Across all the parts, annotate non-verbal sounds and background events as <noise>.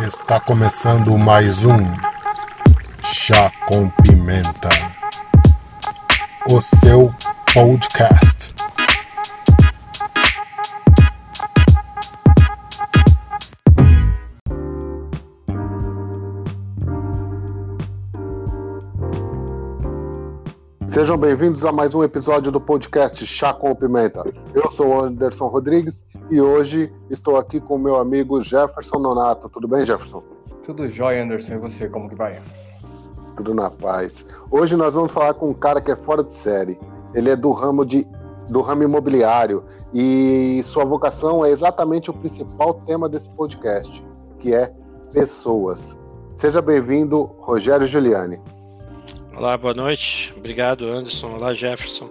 Está começando mais um Chá com Pimenta, o seu podcast. Sejam bem-vindos a mais um episódio do podcast Chá com Pimenta. Eu sou o Anderson Rodrigues e hoje estou aqui com o meu amigo Jefferson Nonato. Tudo bem, Jefferson? Tudo jóia, Anderson. E você, como que vai? Tudo na paz. Hoje nós vamos falar com um cara que é fora de série. Ele é do ramo de do ramo imobiliário e sua vocação é exatamente o principal tema desse podcast, que é pessoas. Seja bem-vindo, Rogério Giuliani. Olá, boa noite. Obrigado, Anderson. Olá, Jefferson.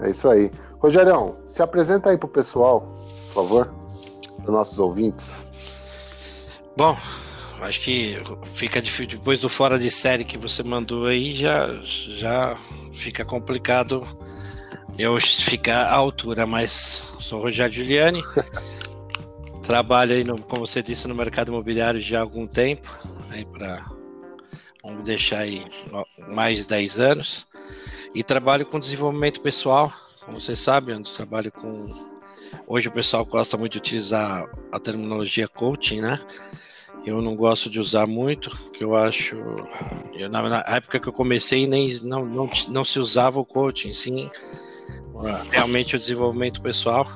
É isso aí. Rogério, se apresenta aí pro pessoal, por favor, para nossos ouvintes. Bom, acho que fica difícil depois do fora de série que você mandou aí, já já fica complicado eu ficar à altura, mas sou Rogério Giuliani. <laughs> Trabalho aí, no, como você disse, no mercado imobiliário já há algum tempo, aí para vamos deixar aí mais de 10 anos, e trabalho com desenvolvimento pessoal, como vocês sabem, eu trabalho com. Hoje o pessoal gosta muito de utilizar a terminologia coaching, né? Eu não gosto de usar muito, que eu acho. Eu, na, na, época que eu comecei, nem não, não, não se usava o coaching, sim realmente o desenvolvimento pessoal.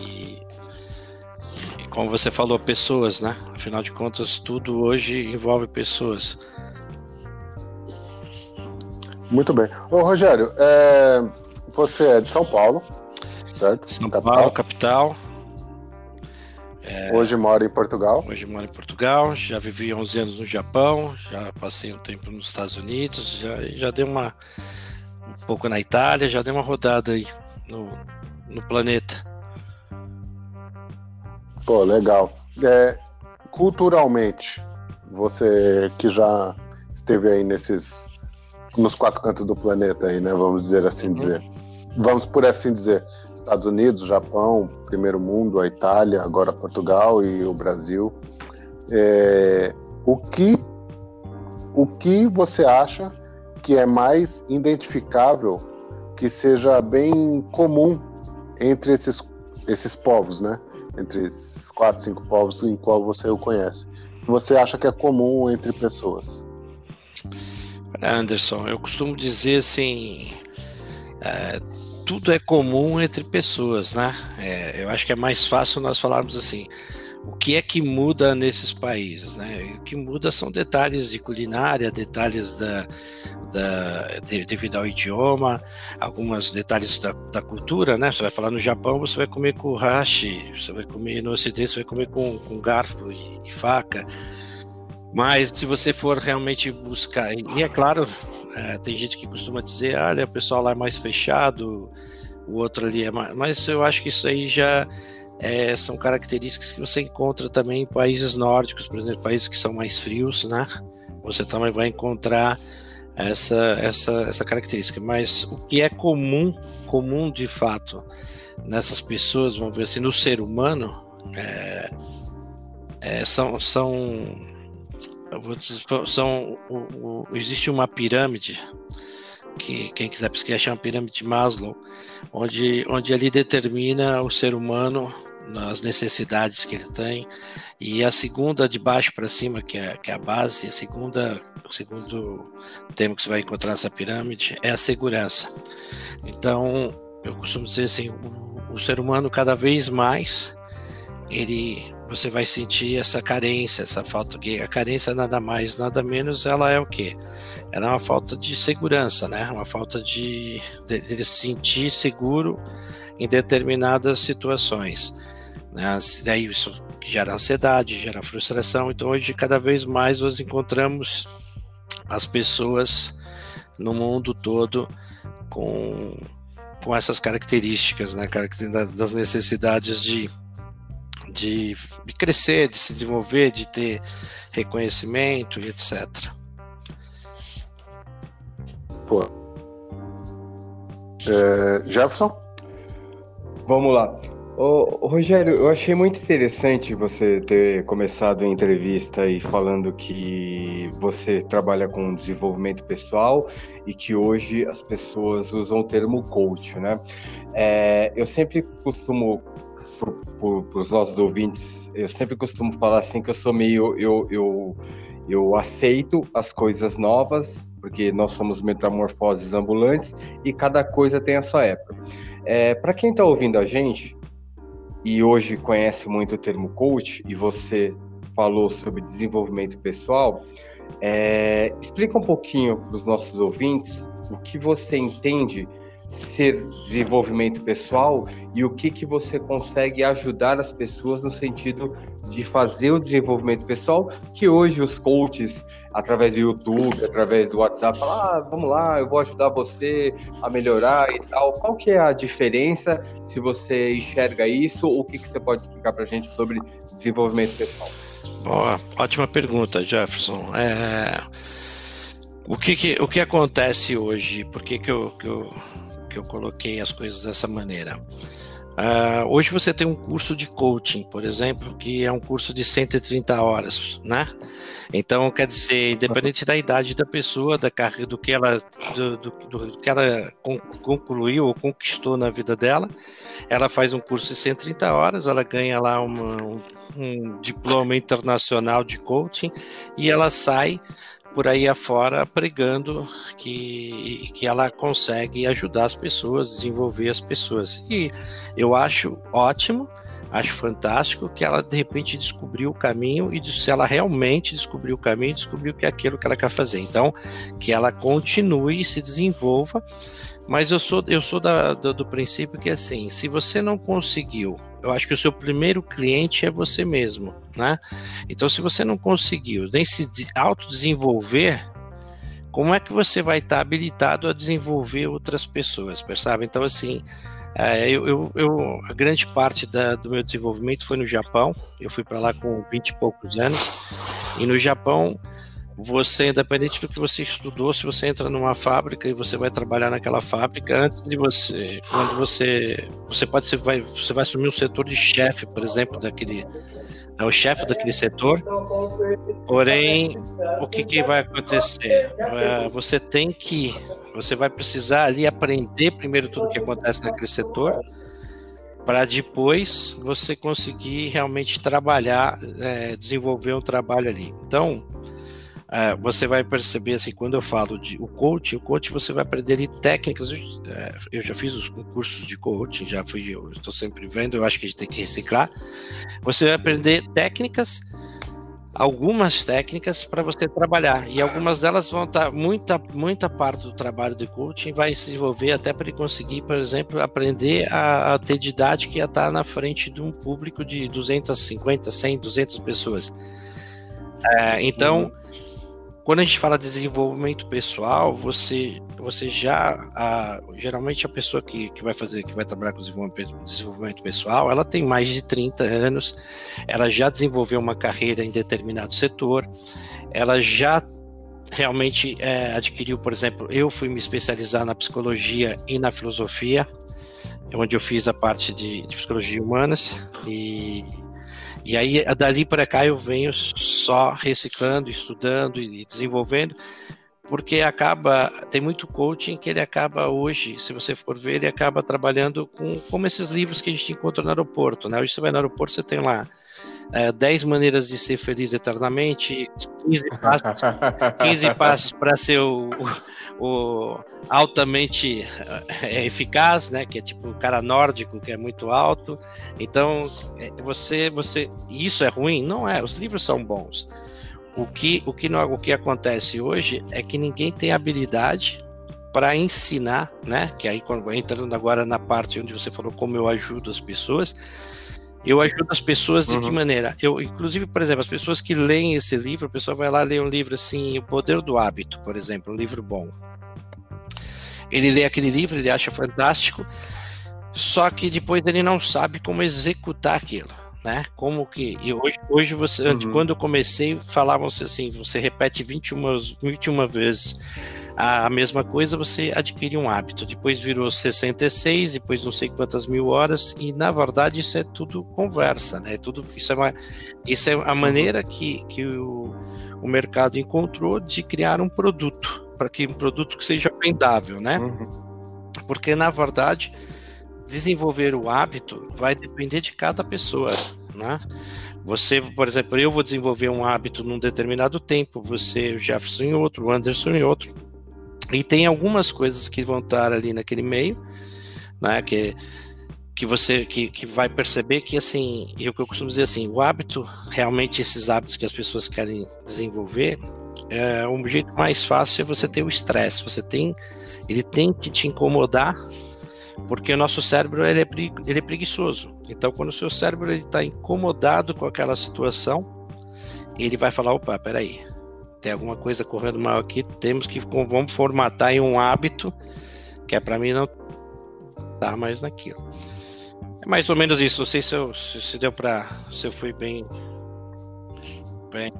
E, e como você falou, pessoas, né? Afinal de contas, tudo hoje envolve pessoas. Muito bem. Ô, Rogério, é... você é de São Paulo, certo? São capital. Paulo, capital. É... Hoje mora em Portugal. Hoje moro em Portugal, já vivi 11 anos no Japão, já passei um tempo nos Estados Unidos, já, já dei uma um pouco na Itália, já dei uma rodada aí no, no planeta. Pô, legal. É, culturalmente, você que já esteve aí nesses nos quatro cantos do planeta aí, né? Vamos dizer assim uhum. dizer. Vamos por assim dizer. Estados Unidos, Japão, primeiro mundo, a Itália, agora Portugal e o Brasil. É, o que o que você acha que é mais identificável, que seja bem comum entre esses esses povos, né? Entre esses quatro, cinco povos em qual você o conhece. Você acha que é comum entre pessoas? Anderson, eu costumo dizer assim, é, tudo é comum entre pessoas, né? É, eu acho que é mais fácil nós falarmos assim, o que é que muda nesses países, né? O que muda são detalhes de culinária, detalhes da, da de, devido ao idioma, alguns detalhes da, da, cultura, né? Você vai falar no Japão, você vai comer com hashi, você vai comer no Ocidente, você vai comer com, com garfo e, e faca. Mas se você for realmente buscar, e é claro, é, tem gente que costuma dizer, olha, o pessoal lá é mais fechado, o outro ali é mais. Mas eu acho que isso aí já é, são características que você encontra também em países nórdicos, por exemplo, países que são mais frios, né? Você também vai encontrar essa, essa, essa característica. Mas o que é comum, comum de fato, nessas pessoas, vamos ver assim, no ser humano, é, é, são, são são o, o, existe uma pirâmide que quem quiser pesquisar chama pirâmide de Maslow, onde, onde ele determina o ser humano nas necessidades que ele tem e a segunda de baixo para cima que é, que é a base, a segunda o segundo tema que você vai encontrar nessa pirâmide é a segurança. Então eu costumo dizer assim, o, o ser humano cada vez mais ele você vai sentir essa carência, essa falta que a carência nada mais, nada menos, ela é o que? Ela é uma falta de segurança, né? Uma falta de, de, de se sentir seguro em determinadas situações. Né? Daí isso gera ansiedade, gera frustração. Então hoje cada vez mais nós encontramos as pessoas no mundo todo com, com essas características, né? Das necessidades de de, de crescer, de se desenvolver, de ter reconhecimento e etc. Pô. É, Jefferson? Vamos lá. Ô, Rogério, eu achei muito interessante você ter começado a entrevista e falando que você trabalha com desenvolvimento pessoal e que hoje as pessoas usam o termo coach, né? É, eu sempre costumo, para os nossos ouvintes, eu sempre costumo falar assim que eu sou meio, eu, eu, eu aceito as coisas novas, porque nós somos metamorfoses ambulantes e cada coisa tem a sua época. É, para quem está ouvindo a gente, e hoje conhece muito o termo coach, e você falou sobre desenvolvimento pessoal, é, explica um pouquinho para os nossos ouvintes o que você entende ser desenvolvimento pessoal e o que, que você consegue ajudar as pessoas no sentido de fazer o desenvolvimento pessoal, que hoje os coaches, através do YouTube, através do WhatsApp, falam, ah, vamos lá, eu vou ajudar você a melhorar e tal. Qual que é a diferença, se você enxerga isso, o que, que você pode explicar para a gente sobre desenvolvimento pessoal? Boa, ótima pergunta, Jefferson. É... O que, que, o que acontece hoje? Por que, que, eu, que eu que eu coloquei as coisas dessa maneira. Uh, hoje você tem um curso de coaching, por exemplo, que é um curso de 130 horas, né? Então, quer dizer, independente da idade da pessoa, da carreira, do que ela, do, do, do, que ela concluiu ou conquistou na vida dela, ela faz um curso de 130 horas, ela ganha lá uma, um, um diploma internacional de coaching e ela sai por aí afora pregando que, que ela consegue ajudar as pessoas, desenvolver as pessoas. E eu acho ótimo, acho fantástico que ela de repente descobriu o caminho e se ela realmente descobriu o caminho, descobriu que é aquilo que ela quer fazer. Então, que ela continue e se desenvolva. Mas eu sou, eu sou da, do, do princípio que assim, se você não conseguiu eu acho que o seu primeiro cliente é você mesmo, né? Então, se você não conseguiu nem se autodesenvolver, como é que você vai estar habilitado a desenvolver outras pessoas, percebe? Então, assim, é, eu, eu, eu, a grande parte da, do meu desenvolvimento foi no Japão. Eu fui para lá com 20 e poucos anos. E no Japão, você, independente do que você estudou, se você entra numa fábrica e você vai trabalhar naquela fábrica, antes de você, quando você, você pode ser, vai, você vai assumir um setor de chefe, por exemplo, daquele, é o chefe daquele setor. Porém, o que, que vai acontecer? É, você tem que, você vai precisar ali aprender primeiro tudo o que acontece naquele setor para depois você conseguir realmente trabalhar, é, desenvolver um trabalho ali. Então, é, você vai perceber assim, quando eu falo de o coach, o coach você vai aprender ali técnicas. É, eu já fiz os cursos de coaching, já fui, eu estou sempre vendo, eu acho que a gente tem que reciclar. Você vai aprender técnicas, algumas técnicas para você trabalhar, e algumas delas vão estar, muita, muita parte do trabalho de coaching vai se desenvolver até para ele conseguir, por exemplo, aprender a, a ter didática e a estar na frente de um público de 250, 100, 200 pessoas. É, então, quando a gente fala de desenvolvimento pessoal, você, você já a, geralmente a pessoa que, que vai fazer, que vai trabalhar com desenvolvimento, desenvolvimento pessoal, ela tem mais de 30 anos, ela já desenvolveu uma carreira em determinado setor, ela já realmente é, adquiriu, por exemplo, eu fui me especializar na psicologia e na filosofia, onde eu fiz a parte de, de psicologia humanas e e aí, dali para cá, eu venho só reciclando, estudando e desenvolvendo, porque acaba. Tem muito coaching que ele acaba hoje, se você for ver, ele acaba trabalhando com como esses livros que a gente encontra no aeroporto. Né? Hoje você vai no aeroporto, você tem lá é, 10 maneiras de ser feliz eternamente, 15 passos, 15 passos para ser o, o, altamente é, eficaz, né? Que é tipo o cara nórdico que é muito alto. Então, é, você, você, isso é ruim? Não é. Os livros são bons. O que, o que, não, o que acontece hoje é que ninguém tem habilidade para ensinar, né? Que aí entrando agora na parte onde você falou como eu ajudo as pessoas, eu ajudo as pessoas de uhum. que maneira? Eu, inclusive, por exemplo, as pessoas que leem esse livro, a pessoa vai lá ler um livro assim, O Poder do Hábito, por exemplo, um livro bom. Ele lê aquele livro, ele acha fantástico, só que depois ele não sabe como executar aquilo, né? Como que. E hoje, hoje você, uhum. quando eu comecei, falavam-se assim: você repete 21, 21 vezes A mesma coisa, você adquire um hábito. Depois virou 66, depois não sei quantas mil horas, e na verdade isso é tudo conversa, né? Tudo, isso, é uma, isso é a maneira que, que o, o mercado encontrou de criar um produto, para que um produto que seja vendável, né? Uhum. Porque na verdade desenvolver o hábito vai depender de cada pessoa, né? Você, por exemplo, eu vou desenvolver um hábito num determinado tempo, você, o Jefferson em outro, o Anderson em outro. E tem algumas coisas que vão estar ali naquele meio, né? Que, que você que, que vai perceber que assim, eu que eu costumo dizer assim, o hábito, realmente esses hábitos que as pessoas querem desenvolver, é, o jeito mais fácil é você ter o estresse. Você tem, ele tem que te incomodar porque o nosso cérebro ele é, ele é preguiçoso. Então, quando o seu cérebro está incomodado com aquela situação, ele vai falar: opa, peraí, tem alguma coisa correndo mal aqui, temos que vamos formatar em um hábito que é para mim não estar mais naquilo. É mais ou menos isso. Não sei se, eu, se, se deu para. Se eu fui bem. bem.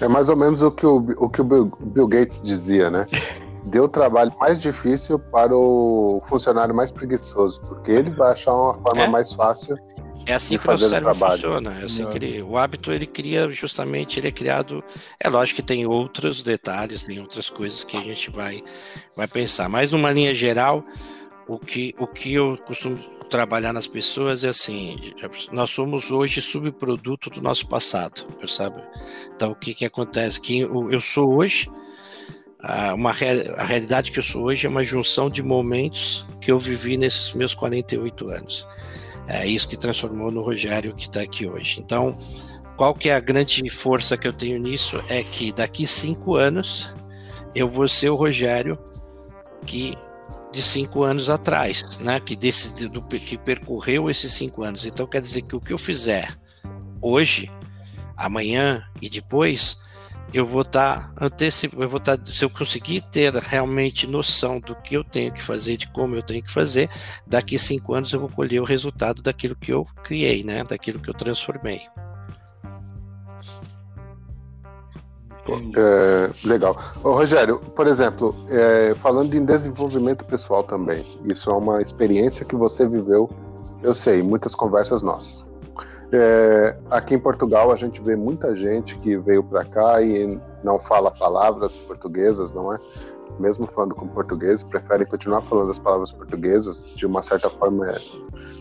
É mais ou menos o que o, o, que o Bill Gates dizia, né? <laughs> deu o trabalho mais difícil para o funcionário mais preguiçoso, porque ele vai achar uma forma é? mais fácil é assim que o nosso cérebro funciona. É assim que ele, o hábito ele cria justamente, ele é criado. É lógico que tem outros detalhes, tem outras coisas que a gente vai, vai pensar. Mas numa linha geral, o que, o que eu costumo trabalhar nas pessoas é assim: nós somos hoje subproduto do nosso passado, percebe? Então o que, que acontece? Que eu, eu sou hoje uma a realidade que eu sou hoje é uma junção de momentos que eu vivi nesses meus 48 anos. É isso que transformou no Rogério que está aqui hoje. Então, qual que é a grande força que eu tenho nisso? É que daqui cinco anos eu vou ser o Rogério que de cinco anos atrás, né? Que desse do, que percorreu esses cinco anos. Então quer dizer que o que eu fizer hoje, amanhã e depois eu vou estar tá antecip... eu vou estar tá, se eu conseguir ter realmente noção do que eu tenho que fazer, de como eu tenho que fazer, daqui cinco anos eu vou colher o resultado daquilo que eu criei, né? Daquilo que eu transformei. É, legal. Ô, Rogério, por exemplo, é, falando em desenvolvimento pessoal também, isso é uma experiência que você viveu, eu sei, muitas conversas nossas. É, aqui em Portugal a gente vê muita gente que veio para cá e não fala palavras portuguesas, não é? Mesmo falando com português, prefere continuar falando as palavras portuguesas. De uma certa forma, é,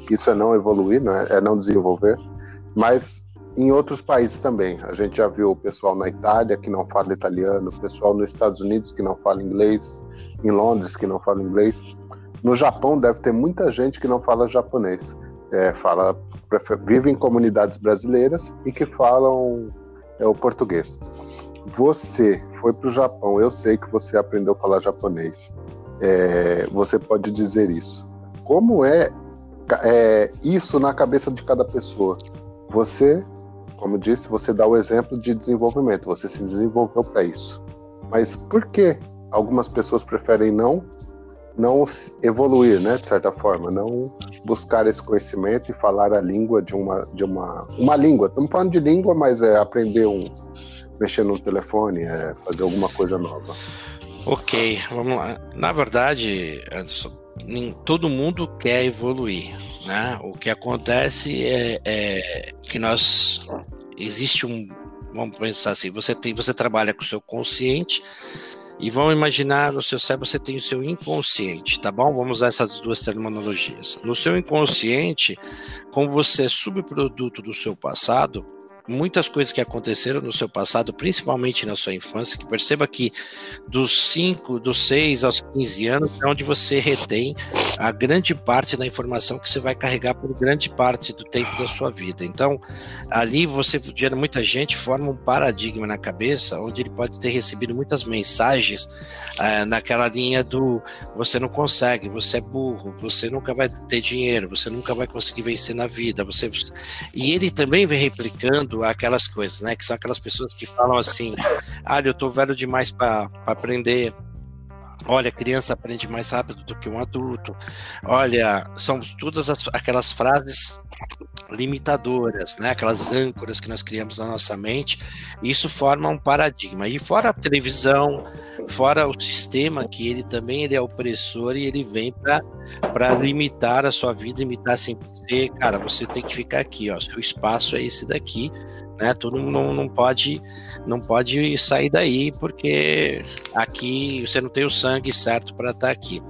isso é não evoluir, não é? é não desenvolver. Mas em outros países também. A gente já viu o pessoal na Itália que não fala italiano, o pessoal nos Estados Unidos que não fala inglês, em Londres que não fala inglês. No Japão deve ter muita gente que não fala japonês é, fala, vive em comunidades brasileiras e que falam é, o português. Você foi para o Japão, eu sei que você aprendeu a falar japonês. É, você pode dizer isso. Como é, é isso na cabeça de cada pessoa? Você, como disse, você dá o exemplo de desenvolvimento, você se desenvolveu para isso. Mas por que algumas pessoas preferem não não evoluir, né, de certa forma, não buscar esse conhecimento e falar a língua de uma de uma uma língua. Estamos falando de língua, mas é aprender um mexer no telefone, é fazer alguma coisa nova. Ok, vamos lá. Na verdade, Anderson, todo mundo quer evoluir, né? O que acontece é, é que nós existe um, vamos pensar assim, você tem, você trabalha com o seu consciente e vamos imaginar no seu cérebro você tem o seu inconsciente, tá bom? Vamos usar essas duas terminologias. No seu inconsciente, como você é subproduto do seu passado, muitas coisas que aconteceram no seu passado, principalmente na sua infância, que perceba que dos 5, dos 6 aos 15 anos é onde você retém a grande parte da informação que você vai carregar por grande parte do tempo da sua vida. Então, ali você, muita gente forma um paradigma na cabeça, onde ele pode ter recebido muitas mensagens é, naquela linha do você não consegue, você é burro, você nunca vai ter dinheiro, você nunca vai conseguir vencer na vida, você e ele também vem replicando aquelas coisas, né? Que são aquelas pessoas que falam assim: ah, eu tô velho demais para aprender. Olha, criança aprende mais rápido do que um adulto. Olha, são todas as, aquelas frases limitadoras, né? aquelas âncoras que nós criamos na nossa mente, isso forma um paradigma. E fora a televisão, fora o sistema que ele também ele é opressor e ele vem para limitar a sua vida, limitar sempre você, cara, você tem que ficar aqui, ó, seu espaço é esse daqui, né? Tu não, não, pode não pode sair daí porque aqui você não tem o sangue certo para estar tá aqui.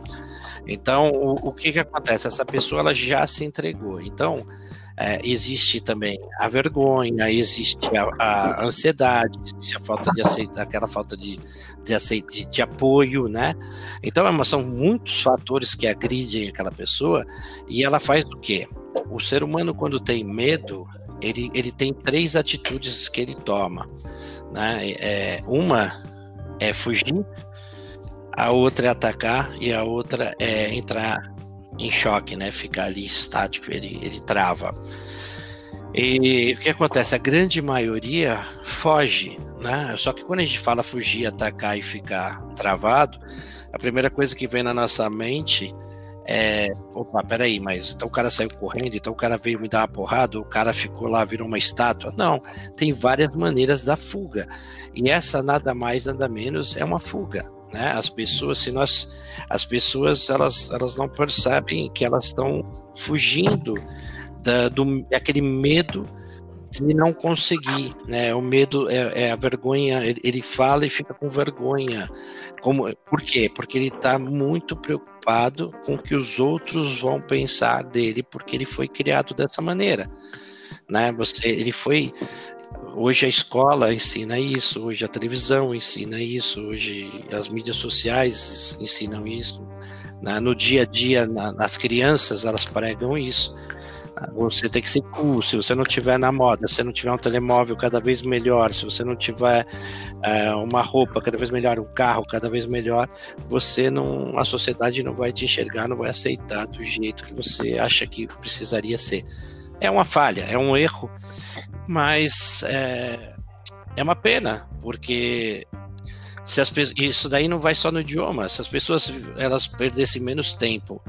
Então, o, o que que acontece? Essa pessoa ela já se entregou. Então, é, existe também a vergonha, existe a, a, ansiedade, existe a falta de aceitar, aquela falta de, de, aceit, de, de apoio, né? Então, é são muitos fatores que agridem aquela pessoa e ela faz o quê? O ser humano, quando tem medo, ele, ele tem três atitudes que ele toma. Né? É, uma é fugir, a outra é atacar e a outra é entrar em choque, né? Ficar ali estático, ele, ele trava. E o que acontece? A grande maioria foge, né? Só que quando a gente fala fugir, atacar e ficar travado, a primeira coisa que vem na nossa mente é, opa, peraí, mas então o cara saiu correndo, então o cara veio me dar uma porrada, o cara ficou lá, virou uma estátua. Não, tem várias maneiras da fuga. E essa nada mais, nada menos é uma fuga. Né? As pessoas, se nós, as pessoas elas, elas não percebem que elas estão fugindo da, do aquele medo de não conseguir, né? O medo é, é a vergonha. Ele, ele, fala e fica com vergonha. Como? Por quê? Porque ele está muito preocupado com o que os outros vão pensar dele, porque ele foi criado dessa maneira, né? Você, ele foi Hoje a escola ensina isso, hoje a televisão ensina isso, hoje as mídias sociais ensinam isso. Né? No dia a dia, na, nas crianças, elas pregam isso. Você tem que ser cool. Se você não tiver na moda, se não tiver um telemóvel cada vez melhor, se você não tiver é, uma roupa cada vez melhor, um carro cada vez melhor, você não, a sociedade não vai te enxergar, não vai aceitar do jeito que você acha que precisaria ser. É uma falha, é um erro mas é, é uma pena, porque se as, isso daí não vai só no idioma. Se as pessoas elas perdessem menos tempo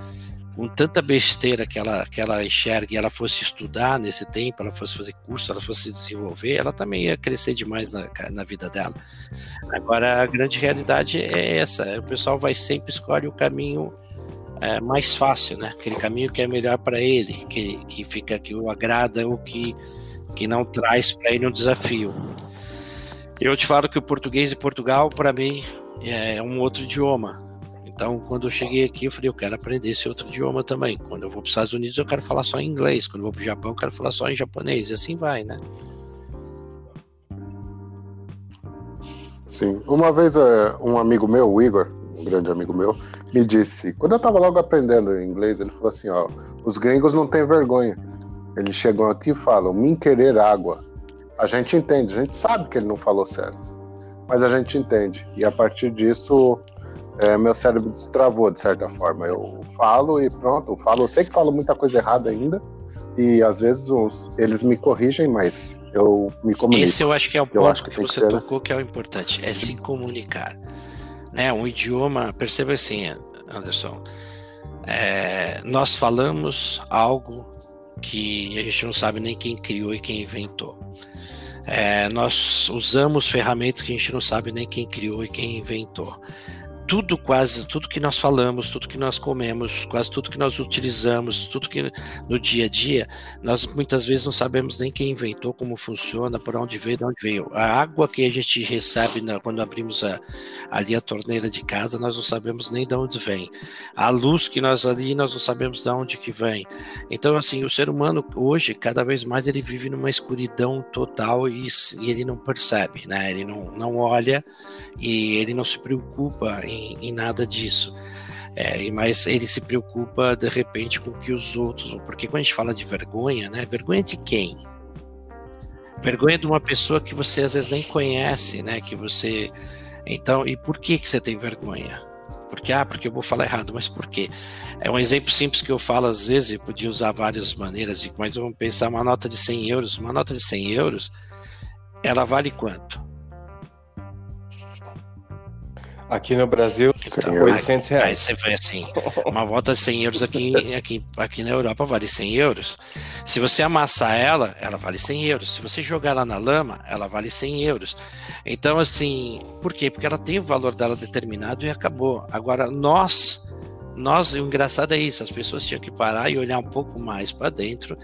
com tanta besteira que ela, que ela enxerga e ela fosse estudar nesse tempo, ela fosse fazer curso, ela fosse desenvolver, ela também ia crescer demais na, na vida dela. Agora, a grande realidade é essa: o pessoal vai sempre escolher o caminho é, mais fácil, né? Aquele caminho que é melhor para ele, que, que fica que o agrada, o que que não traz para ele um desafio. Eu te falo que o português de Portugal, para mim, é um outro idioma. Então, quando eu cheguei aqui, eu falei, eu quero aprender esse outro idioma também. Quando eu vou para os Estados Unidos, eu quero falar só em inglês. Quando eu vou para o Japão, eu quero falar só em japonês. E assim vai, né? Sim. Uma vez, é, um amigo meu, o Igor, um grande amigo meu, me disse, quando eu estava logo aprendendo inglês, ele falou assim, ó, os gringos não têm vergonha. Eles chegam aqui e falam, me querer água. A gente entende, a gente sabe que ele não falou certo, mas a gente entende. E a partir disso, é, meu cérebro destravou de certa forma. Eu falo e pronto, eu falo. Eu sei que falo muita coisa errada ainda, e às vezes os, eles me corrigem, mas eu me comunico. Esse eu acho que é o ponto eu acho que, que você tocou assim. que é o importante, é se comunicar. Né? Um idioma, perceba assim, Anderson, é, nós falamos algo que a gente não sabe nem quem criou e quem inventou. É, nós usamos ferramentas que a gente não sabe nem quem criou e quem inventou tudo quase tudo que nós falamos, tudo que nós comemos, quase tudo que nós utilizamos, tudo que no dia a dia, nós muitas vezes não sabemos nem quem inventou, como funciona, por onde veio, de onde veio. A água que a gente recebe na, quando abrimos a, ali a torneira de casa, nós não sabemos nem de onde vem. A luz que nós ali, nós não sabemos de onde que vem. Então, assim, o ser humano hoje, cada vez mais, ele vive numa escuridão total e, e ele não percebe, né? Ele não, não olha e ele não se preocupa em, em nada disso. É, mas ele se preocupa de repente com que os outros, porque quando a gente fala de vergonha, né? Vergonha de quem? Vergonha de uma pessoa que você às vezes nem conhece, né? Que você, então, e por que que você tem vergonha? Porque ah, porque eu vou falar errado, mas por quê? É um exemplo simples que eu falo às vezes, eu podia usar várias maneiras, mas vamos pensar uma nota de 100 euros, uma nota de 100 euros, ela vale quanto? Aqui no Brasil, então, 800 reais. Aí você vê assim, uma volta de 100 euros aqui, aqui, aqui na Europa vale 100 euros. Se você amassar ela, ela vale 100 euros. Se você jogar ela na lama, ela vale 100 euros. Então, assim, por quê? Porque ela tem o valor dela determinado e acabou. Agora, nós nós, o engraçado é isso, as pessoas tinham que parar e olhar um pouco mais para dentro,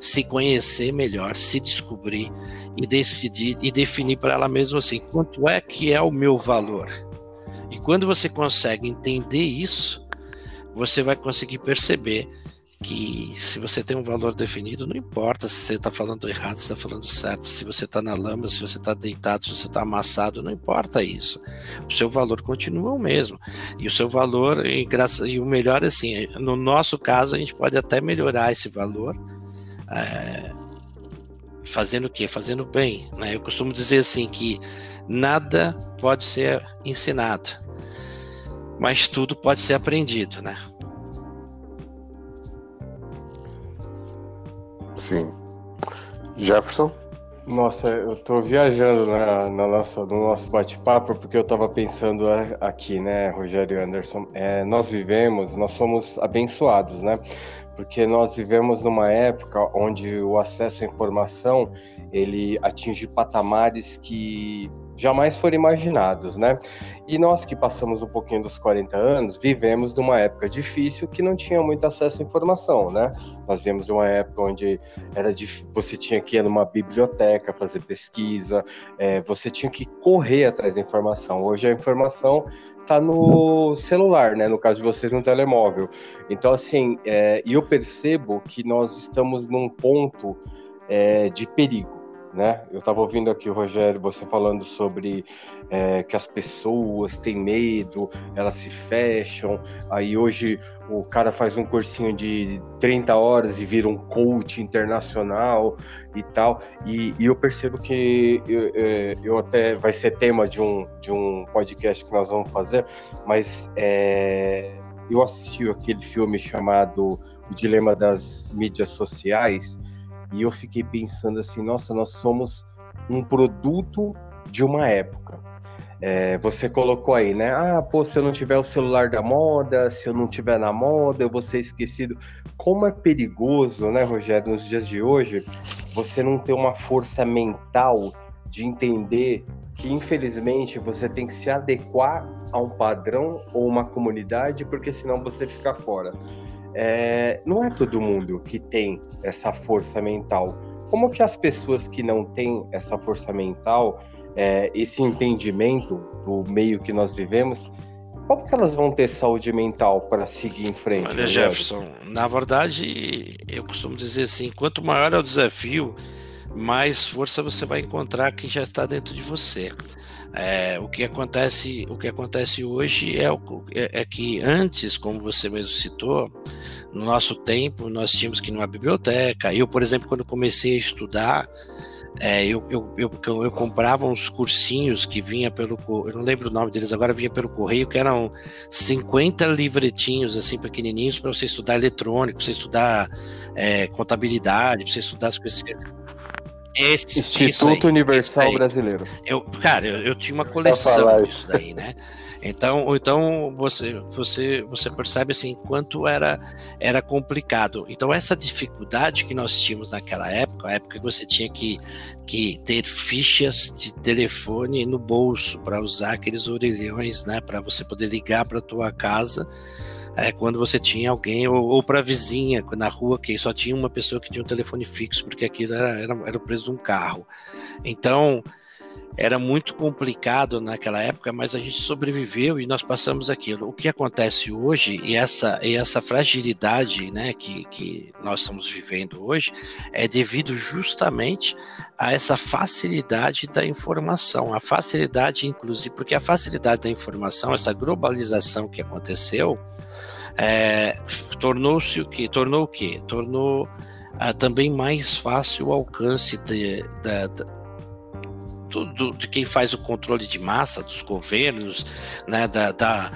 se conhecer melhor, se descobrir e decidir e definir para ela mesma assim, quanto é que é o meu valor? E quando você consegue entender isso, você vai conseguir perceber que se você tem um valor definido, não importa se você está falando errado, se está falando certo, se você está na lama, se você está deitado, se você está amassado, não importa isso. O seu valor continua o mesmo. E o seu valor, e, graça, e o melhor é assim, no nosso caso, a gente pode até melhorar esse valor. É, fazendo o quê? Fazendo bem. Né? Eu costumo dizer assim que nada pode ser ensinado, mas tudo pode ser aprendido, né? Sim. Jefferson? Nossa, eu tô viajando na, na nossa, no nosso bate-papo porque eu tava pensando aqui, né, Rogério Anderson? É, nós vivemos, nós somos abençoados, né? Porque nós vivemos numa época onde o acesso à informação ele atinge patamares que jamais foram imaginados, né? E nós que passamos um pouquinho dos 40 anos, vivemos numa época difícil que não tinha muito acesso à informação, né? Nós vivemos numa época onde era difícil, você tinha que ir numa biblioteca fazer pesquisa, é, você tinha que correr atrás da informação. Hoje a informação está no celular, né? No caso de vocês, no telemóvel. Então, assim, é, eu percebo que nós estamos num ponto é, de perigo né? Eu estava ouvindo aqui, Rogério, você falando sobre é, que as pessoas têm medo, elas se fecham, aí hoje o cara faz um cursinho de 30 horas e vira um coach internacional e tal, e, e eu percebo que eu, é, eu, até vai ser tema de um, de um podcast que nós vamos fazer, mas é, eu assisti aquele filme chamado O Dilema das Mídias Sociais, e eu fiquei pensando assim, nossa, nós somos um produto de uma época. É, você colocou aí, né? Ah, pô, se eu não tiver o celular da moda, se eu não tiver na moda, eu vou ser esquecido. Como é perigoso, né, Rogério, nos dias de hoje, você não ter uma força mental de entender que, infelizmente, você tem que se adequar a um padrão ou uma comunidade, porque senão você fica fora é, não é todo mundo que tem essa força mental. Como que as pessoas que não têm essa força mental, é, esse entendimento do meio que nós vivemos, como que elas vão ter saúde mental para seguir em frente? Olha, Jefferson, na verdade, eu costumo dizer assim, quanto maior é o desafio, mais força você vai encontrar que já está dentro de você. É, o que acontece, o que acontece hoje é, o, é, é, que antes, como você mesmo citou, no nosso tempo nós tínhamos que ir numa biblioteca. Eu, por exemplo, quando comecei a estudar, é, eu, eu, eu, eu, comprava uns cursinhos que vinha pelo. Eu não lembro o nome deles agora, vinha pelo correio, que eram 50 livretinhos assim pequenininhos para você estudar eletrônico, para você estudar é, contabilidade, para você estudar as coisas. Esse, Instituto aí, Universal Brasileiro. Eu, cara, eu, eu tinha uma coleção disso daí, né? Então, então você, você, você percebe assim quanto era, era complicado. Então essa dificuldade que nós tínhamos naquela época, a época que você tinha que, que ter fichas de telefone no bolso para usar aqueles orelhões, né, para você poder ligar para tua casa é, quando você tinha alguém, ou, ou para vizinha, na rua, que só tinha uma pessoa que tinha um telefone fixo, porque aquilo era, era, era o preço de um carro. Então, era muito complicado naquela época, mas a gente sobreviveu e nós passamos aquilo. O que acontece hoje e essa, e essa fragilidade né, que, que nós estamos vivendo hoje é devido justamente a essa facilidade da informação, a facilidade, inclusive, porque a facilidade da informação, essa globalização que aconteceu, é, tornou-se o que? Tornou o que? Tornou ah, também mais fácil o alcance de, de do, de quem faz o controle de massa, dos governos, né, da, da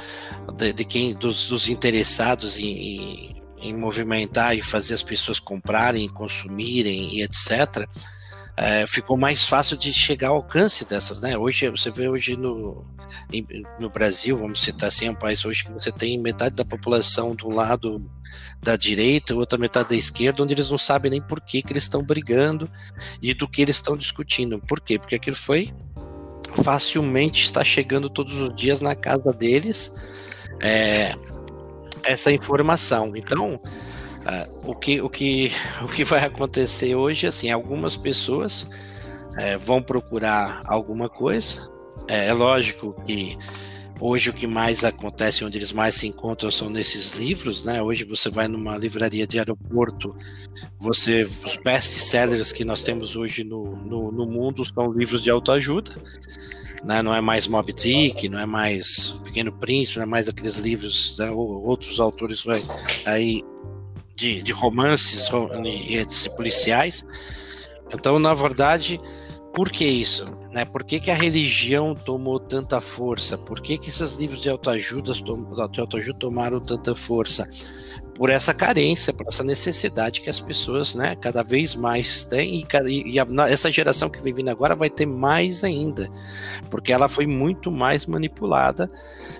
de, de, quem, dos, dos interessados em, em, em, movimentar e fazer as pessoas comprarem, consumirem e etc. é, ficou mais fácil de chegar ao alcance dessas, né? Hoje você vê hoje no, no Brasil, vamos citar assim, é um país hoje que você tem metade da população do lado da direita, outra metade da esquerda, onde eles não sabem nem por que, que eles estão brigando e do que eles estão discutindo. Por quê? Porque aquilo foi facilmente está chegando todos os dias na casa deles é, essa informação. Então, Uh, o, que, o, que, <laughs> o que vai acontecer hoje, assim, algumas pessoas é, vão procurar alguma coisa. É, é, lógico que hoje o que mais acontece, onde eles mais se encontram, são nesses livros, né? Hoje você vai numa livraria de aeroporto, você os best-sellers que nós temos hoje no, no, no mundo são livros de autoajuda. Né, não é mais Moby Dick, não é mais Pequeno Príncipe, não é mais aqueles livros, né, outros autores aí de, de romances e policiais. Então, na verdade, por que isso? Né? Por que, que a religião tomou tanta força? Por que, que esses livros de autoajuda, de autoajuda tomaram tanta força? Por essa carência, por essa necessidade que as pessoas né, cada vez mais têm, e, e a, essa geração que vem vindo agora vai ter mais ainda, porque ela foi muito mais manipulada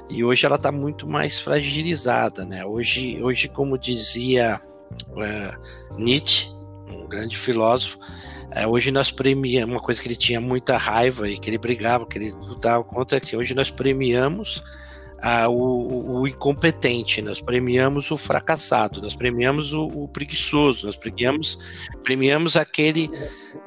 e hoje ela está muito mais fragilizada. Né? Hoje, hoje, como dizia é, Nietzsche, um grande filósofo, é, hoje nós premiamos, uma coisa que ele tinha muita raiva e que ele brigava, que ele lutava contra, que hoje nós premiamos ah, o, o, incompetente, nós premiamos o fracassado, nós premiamos o, o, preguiçoso, nós premiamos, premiamos aquele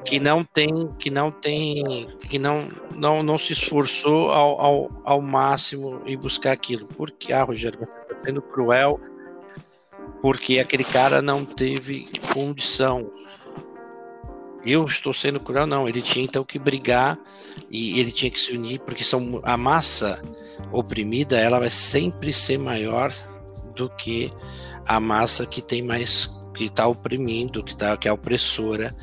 que não tem, que não tem, que não, não, não se esforçou ao, ao, ao máximo em buscar aquilo. Porque, ah, Rogério, você está sendo cruel, porque aquele cara não teve condição. Eu estou sendo cruel, não. Ele tinha então que brigar e ele tinha que se unir, porque são, a massa oprimida ela vai sempre ser maior do que a massa que tem mais que está oprimindo, que tá que é opressora.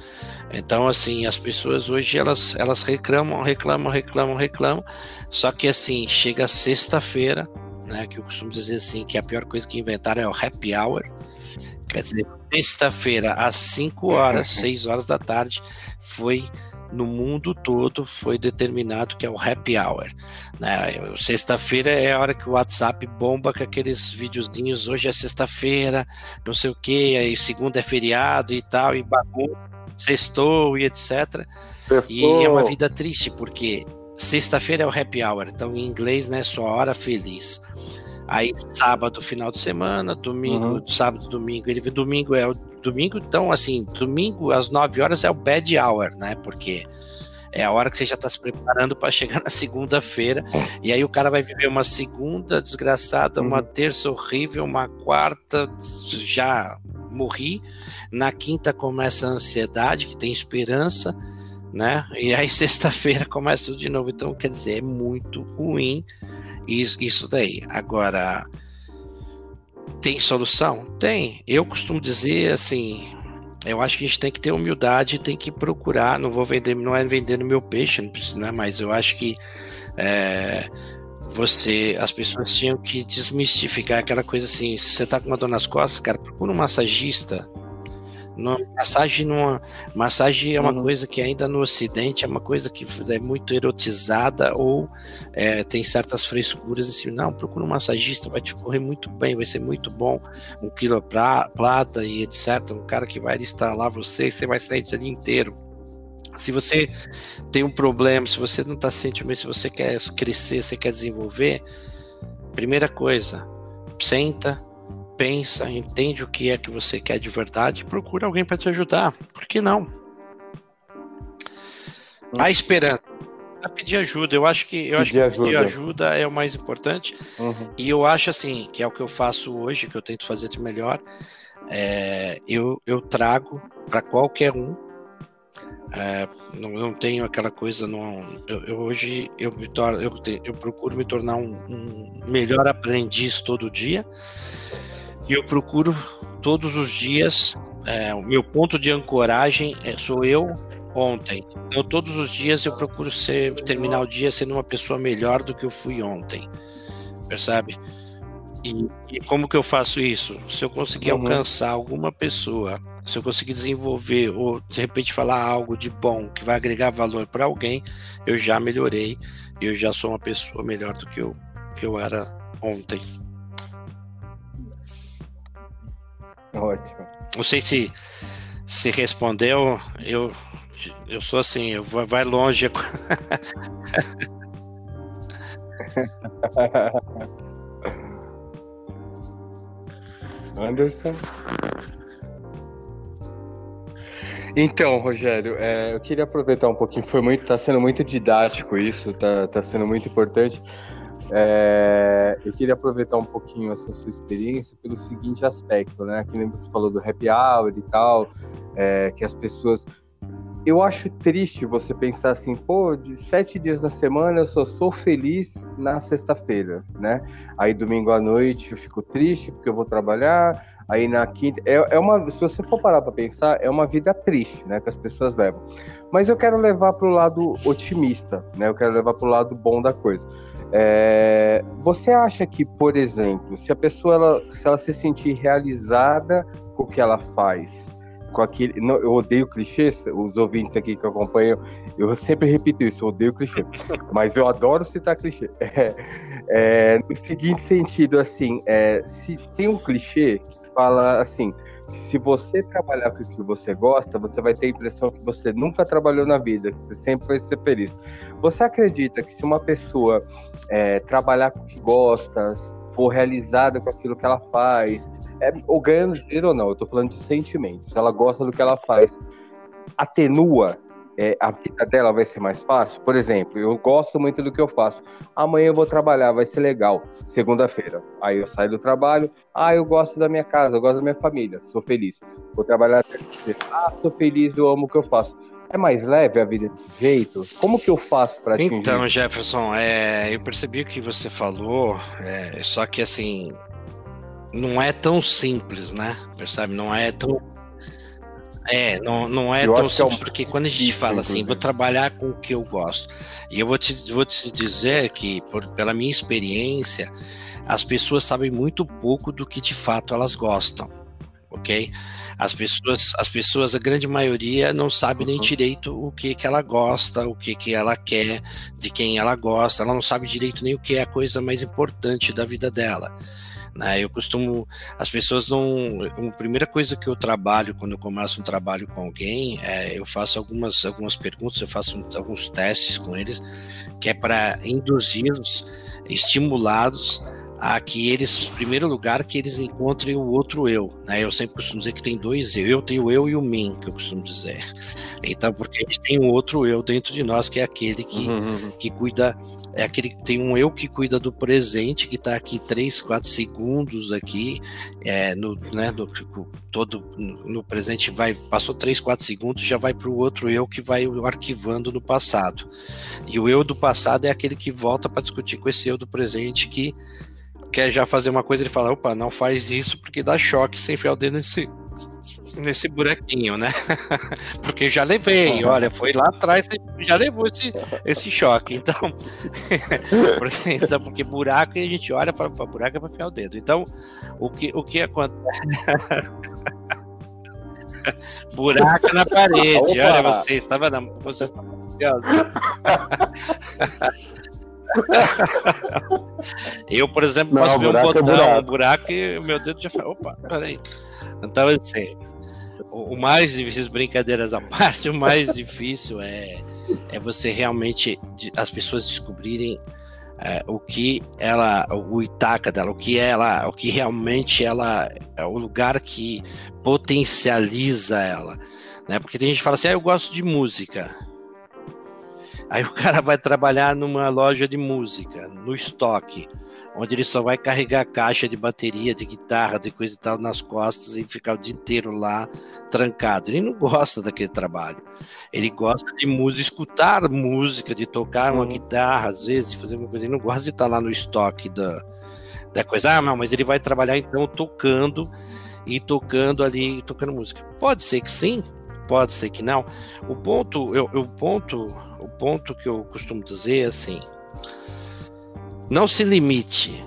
Então assim, as pessoas hoje elas elas reclamam, reclamam, reclamam, reclamam. Só que assim, chega sexta-feira, né? Que eu costumo dizer assim, que a pior coisa que inventaram é o happy hour. Quer dizer, sexta-feira, às 5 horas, <laughs> 6 horas da tarde, foi no mundo todo foi determinado que é o happy hour. Né? Sexta-feira é a hora que o WhatsApp bomba com aqueles videozinhos. Hoje é sexta-feira, não sei o que, aí segunda é feriado e tal, e bagunça, sextou e etc. Sextou. E é uma vida triste, porque Sexta-feira é o happy hour, então em inglês, né, sua hora feliz. Aí sábado, final de semana, domingo, uhum. sábado, domingo, ele domingo é o domingo, então assim, domingo às 9 horas é o bad hour, né? Porque é a hora que você já está se preparando para chegar <laughs> na segunda-feira, e aí o cara vai viver uma segunda desgraçada, uma uhum. terça horrível, uma quarta já morri, na quinta começa a ansiedade, que tem esperança, né? E aí <laughs> sexta-feira começa tudo de novo. Então, quer dizer, é muito ruim isso, isso daí. Agora, tem solução? Tem. Eu costumo dizer assim, eu acho que a gente tem que ter humildade, tem que procurar. Não vou vender, não é vendendo meu peixe, não precisa, né? mas eu acho que é, você, as pessoas tinham que desmistificar aquela coisa assim. Se você tá com uma dor nas costas, cara, procura um massagista numa, massagem, numa, massagem é uma uhum. coisa que ainda no Ocidente é uma coisa que é muito erotizada ou é, tem certas frescuras assim. Não, procura um massagista, vai te correr muito bem, vai ser muito bom. Um quilo plata e etc. Um cara que vai instalar você e você vai sair dia inteiro. Se você tem um problema, se você não está sentindo bem, se você quer crescer, você quer desenvolver, primeira coisa, senta, pensa, entende o que é que você quer de verdade, procura alguém para te ajudar. Por que não? A hum. esperança. A pedir ajuda. Eu acho que eu pedir acho que ajuda. pedir ajuda é o mais importante. Uhum. E eu acho assim, que é o que eu faço hoje, que eu tento fazer de melhor. É, eu, eu trago para qualquer um. É, não, não tenho aquela coisa. Não, eu, eu hoje eu, me torno, eu, eu procuro me tornar um, um melhor aprendiz todo dia. E eu procuro todos os dias, é, o meu ponto de ancoragem é, sou eu ontem. Então, todos os dias eu procuro ser, terminar o dia sendo uma pessoa melhor do que eu fui ontem. Percebe? E, e como que eu faço isso? Se eu conseguir uhum. alcançar alguma pessoa se eu conseguir desenvolver ou de repente falar algo de bom que vai agregar valor para alguém, eu já melhorei e eu já sou uma pessoa melhor do que eu, que eu era ontem. Ótimo. Não sei se se respondeu, eu eu sou assim, eu vou, vai longe. <laughs> Anderson. Então, Rogério, é, eu queria aproveitar um pouquinho, foi muito, tá sendo muito didático isso, tá, tá sendo muito importante. É, eu queria aproveitar um pouquinho essa sua experiência pelo seguinte aspecto, né? Que nem você falou do happy hour e tal, é, que as pessoas. Eu acho triste você pensar assim, pô, de sete dias na semana eu só sou feliz na sexta-feira, né? Aí domingo à noite eu fico triste porque eu vou trabalhar, Aí na quinta. É, é uma, se você for parar para pensar, é uma vida triste, né? Que as pessoas levam. Mas eu quero levar para o lado otimista, né? Eu quero levar para o lado bom da coisa. É, você acha que, por exemplo, se a pessoa ela, se ela se sentir realizada com o que ela faz, com aquele. Não, eu odeio clichês, os ouvintes aqui que acompanham, eu sempre repito isso, eu odeio clichê. <laughs> mas eu adoro citar clichê. <laughs> É, é, no seguinte sentido, assim, é, se tem um clichê fala assim: se você trabalhar com o que você gosta, você vai ter a impressão que você nunca trabalhou na vida, que você sempre vai ser feliz. Você acredita que se uma pessoa é, trabalhar com o que gosta, for realizada com aquilo que ela faz, é, ou ganhando dinheiro ou não, eu tô falando de sentimentos, se ela gosta do que ela faz, atenua é, a vida dela vai ser mais fácil? Por exemplo, eu gosto muito do que eu faço. Amanhã eu vou trabalhar, vai ser legal. Segunda-feira. Aí eu saio do trabalho. Ah, eu gosto da minha casa, eu gosto da minha família, sou feliz. Vou trabalhar até Ah, sou feliz, eu amo o que eu faço. É mais leve a vida desse jeito? Como que eu faço para atingir? Então, Jefferson, é, eu percebi o que você falou, é, só que assim, não é tão simples, né? Percebe? Não é tão é, não, não é eu tão simples, é um... porque quando a gente fala assim, vou trabalhar com o que eu gosto, e eu vou te, vou te dizer que, por, pela minha experiência, as pessoas sabem muito pouco do que de fato elas gostam, ok? As pessoas, as pessoas, a grande maioria, não sabe nem uhum. direito o que, que ela gosta, o que, que ela quer, de quem ela gosta, ela não sabe direito nem o que é a coisa mais importante da vida dela. Né? Eu costumo, as pessoas não, a primeira coisa que eu trabalho quando eu começo um trabalho com alguém, é, eu faço algumas, algumas perguntas, eu faço alguns testes com eles, que é para induzi-los, estimulá-los a que eles, em primeiro lugar, que eles encontrem o outro eu. Né? Eu sempre costumo dizer que tem dois eu. Eu tenho o eu e o mim, que eu costumo dizer. Então, porque a gente tem um outro eu dentro de nós, que é aquele que, uhum. uhum. que cuida, é aquele que tem um eu que cuida do presente, que está aqui 3, 4 segundos aqui, é, no, né, no, todo no presente vai, passou 3, 4 segundos, já vai para o outro eu que vai arquivando no passado. E o eu do passado é aquele que volta para discutir com esse eu do presente que quer já fazer uma coisa, ele fala, opa, não faz isso porque dá choque sem enfiar o dedo nesse, nesse buraquinho, né? <laughs> porque já levei, olha, foi lá atrás, já levou esse, esse choque. Então, <laughs> porque, então, porque buraco a gente olha e fala, buraco é para enfiar o dedo. Então, o que, o que acontece? <laughs> buraco na parede, olha você, estava na. Você estava <laughs> eu, por exemplo, não, posso ver um é botão, é buraco. um buraco e o meu dedo já fala, opa, peraí. Então, assim, o, o mais difícil, brincadeiras à parte, o mais <laughs> difícil é, é você realmente, as pessoas descobrirem é, o que ela, o Itaca dela, o que ela, o que realmente ela, é o lugar que potencializa ela, né? Porque tem gente que fala assim, ah, eu gosto de música, Aí o cara vai trabalhar numa loja de música, no estoque, onde ele só vai carregar caixa de bateria, de guitarra, de coisa e tal nas costas e ficar o dia inteiro lá trancado. Ele não gosta daquele trabalho. Ele gosta de música, escutar música, de tocar uma uhum. guitarra, às vezes, fazer uma coisa. Ele não gosta de estar lá no estoque da, da coisa. Ah, não, mas ele vai trabalhar então tocando e tocando ali, tocando música. Pode ser que sim, pode ser que não. O ponto, eu, o ponto o ponto que eu costumo dizer é assim: não se limite,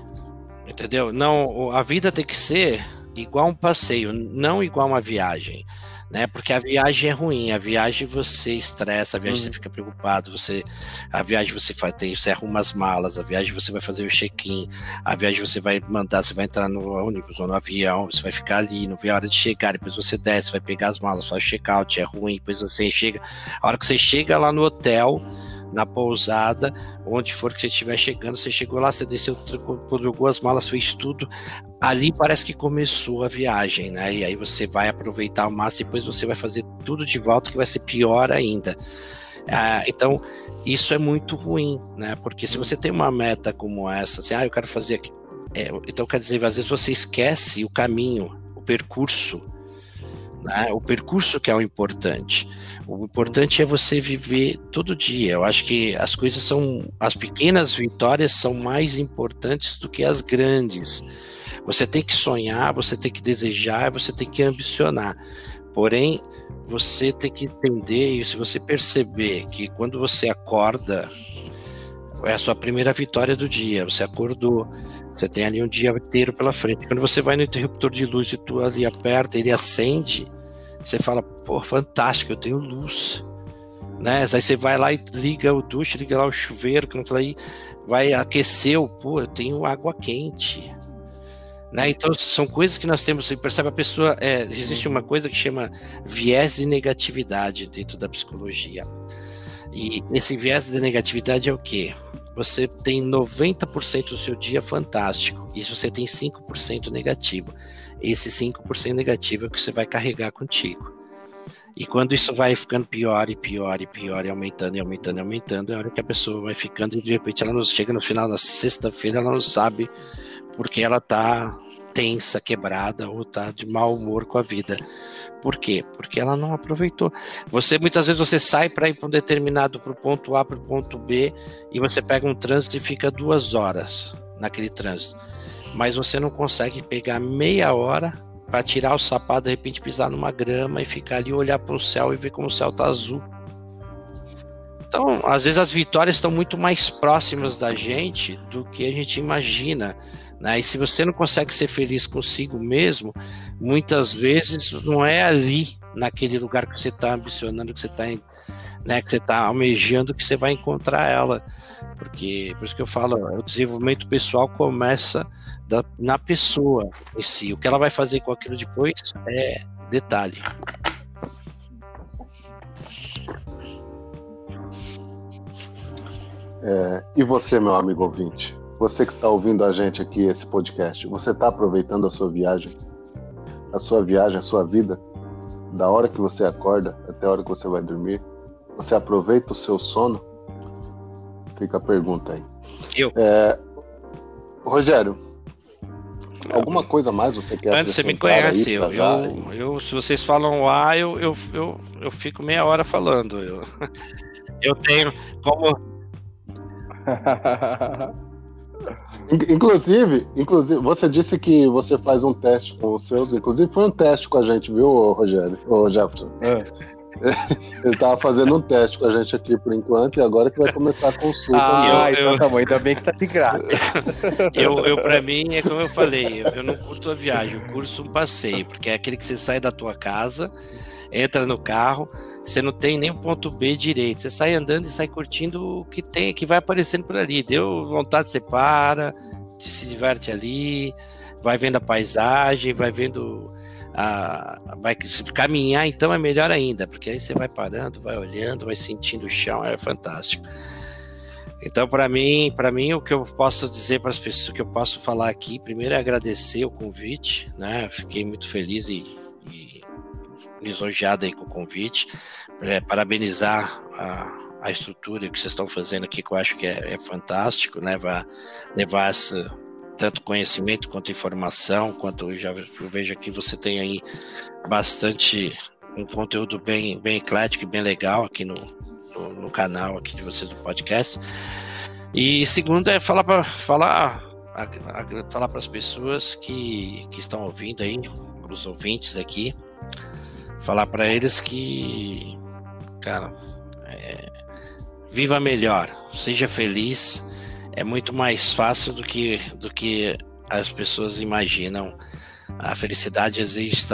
entendeu? Não, a vida tem que ser igual um passeio, não igual uma viagem né? Porque a viagem é ruim, a viagem você estressa, a viagem uhum. você fica preocupado, você a viagem você faz, tem, você arruma as malas, a viagem você vai fazer o check-in, a viagem você vai mandar, você vai entrar no ônibus ou no avião, você vai ficar ali, não vê a hora de chegar, depois você desce, vai pegar as malas, faz check-out, é ruim, depois você chega, a hora que você chega lá no hotel, na pousada, onde for que você estiver chegando, você chegou lá, você desceu, jogou as malas, fez tudo. Ali parece que começou a viagem, né? E aí você vai aproveitar o máximo, depois você vai fazer tudo de volta, que vai ser pior ainda. Ah, então, isso é muito ruim, né? Porque se você tem uma meta como essa, assim, ah, eu quero fazer aqui. É, então, quer dizer, às vezes você esquece o caminho, o percurso, né? O percurso que é o importante. O importante é você viver todo dia. Eu acho que as coisas são. As pequenas vitórias são mais importantes do que as grandes. Você tem que sonhar, você tem que desejar, você tem que ambicionar. Porém, você tem que entender e se você perceber que quando você acorda, é a sua primeira vitória do dia, você acordou, você tem ali um dia inteiro pela frente. Quando você vai no interruptor de luz e tu ali aperta, ele acende, você fala, pô, fantástico, eu tenho luz. Né? Aí você vai lá e liga o duche, liga lá o chuveiro, que não falei, vai aquecer pô, eu tenho água quente. Né? Então são coisas que nós temos, você percebe a pessoa, é, existe uma coisa que chama viés de negatividade dentro da psicologia. E esse viés de negatividade é o quê? Você tem 90% do seu dia fantástico e você tem 5% negativo esse 5% negativo é o que você vai carregar contigo. E quando isso vai ficando pior e pior e pior e aumentando e aumentando e aumentando, é a hora que a pessoa vai ficando e de repente ela nos chega no final da sexta-feira, ela não sabe porque ela tá tensa, quebrada ou tá de mau humor com a vida. Por quê? Porque ela não aproveitou. Você muitas vezes você sai para ir para um determinado para o ponto A para o ponto B e você pega um trânsito e fica duas horas naquele trânsito mas você não consegue pegar meia hora para tirar o sapato, de repente pisar numa grama e ficar ali, olhar para o céu e ver como o céu tá azul. Então, às vezes as vitórias estão muito mais próximas da gente do que a gente imagina. Né? E se você não consegue ser feliz consigo mesmo, muitas vezes não é ali, naquele lugar que você está ambicionando, que você está né, que você está almejando, que você vai encontrar ela. Porque, por isso que eu falo, o desenvolvimento pessoal começa da, na pessoa em si. O que ela vai fazer com aquilo depois é detalhe. É, e você, meu amigo ouvinte? Você que está ouvindo a gente aqui, esse podcast, você está aproveitando a sua viagem? A sua viagem, a sua vida? Da hora que você acorda até a hora que você vai dormir? Você aproveita o seu sono? Fica a pergunta aí. Eu. É, Rogério, alguma coisa mais você quer Antes você me conhece, eu, eu, eu, se vocês falam A, eu, eu, eu, eu fico meia hora falando. Eu, <laughs> eu tenho como. <laughs> Inclusive, inclusive, você disse que você faz um teste com os seus. Inclusive, foi um teste com a gente, viu, Rogério? Ô, Jefferson. É. <laughs> Ele estava fazendo um teste com a gente aqui por enquanto e agora que vai começar a consulta. Ah, eu, então tá bom, ainda bem que tá de graça. <laughs> Eu, eu para mim, é como eu falei, eu, eu não curto a viagem, eu curto um passeio, porque é aquele que você sai da tua casa, entra no carro, você não tem nem o ponto B direito, você sai andando e sai curtindo o que tem, que vai aparecendo por ali. Deu vontade, você para, se diverte ali, vai vendo a paisagem, vai vendo a, vai caminhar, então é melhor ainda, porque aí você vai parando, vai olhando, vai sentindo o chão, é fantástico. Então, para mim, para mim, o que eu posso dizer para as pessoas, que eu posso falar aqui, primeiro é agradecer o convite, né? Fiquei muito feliz e lisonjeado aí com o convite, é, parabenizar a, a estrutura que vocês estão fazendo aqui, que eu acho que é, é fantástico, né? Vai levar essa tanto conhecimento quanto informação, quanto eu já eu vejo aqui você tem aí bastante um conteúdo bem bem eclético e bem legal aqui no, no, no canal aqui de vocês do podcast. E segundo é falar para falar falar para as pessoas que, que estão ouvindo aí, para os ouvintes aqui, falar para eles que, cara, é, viva melhor, seja feliz, é muito mais fácil do que, do que as pessoas imaginam A felicidade existe,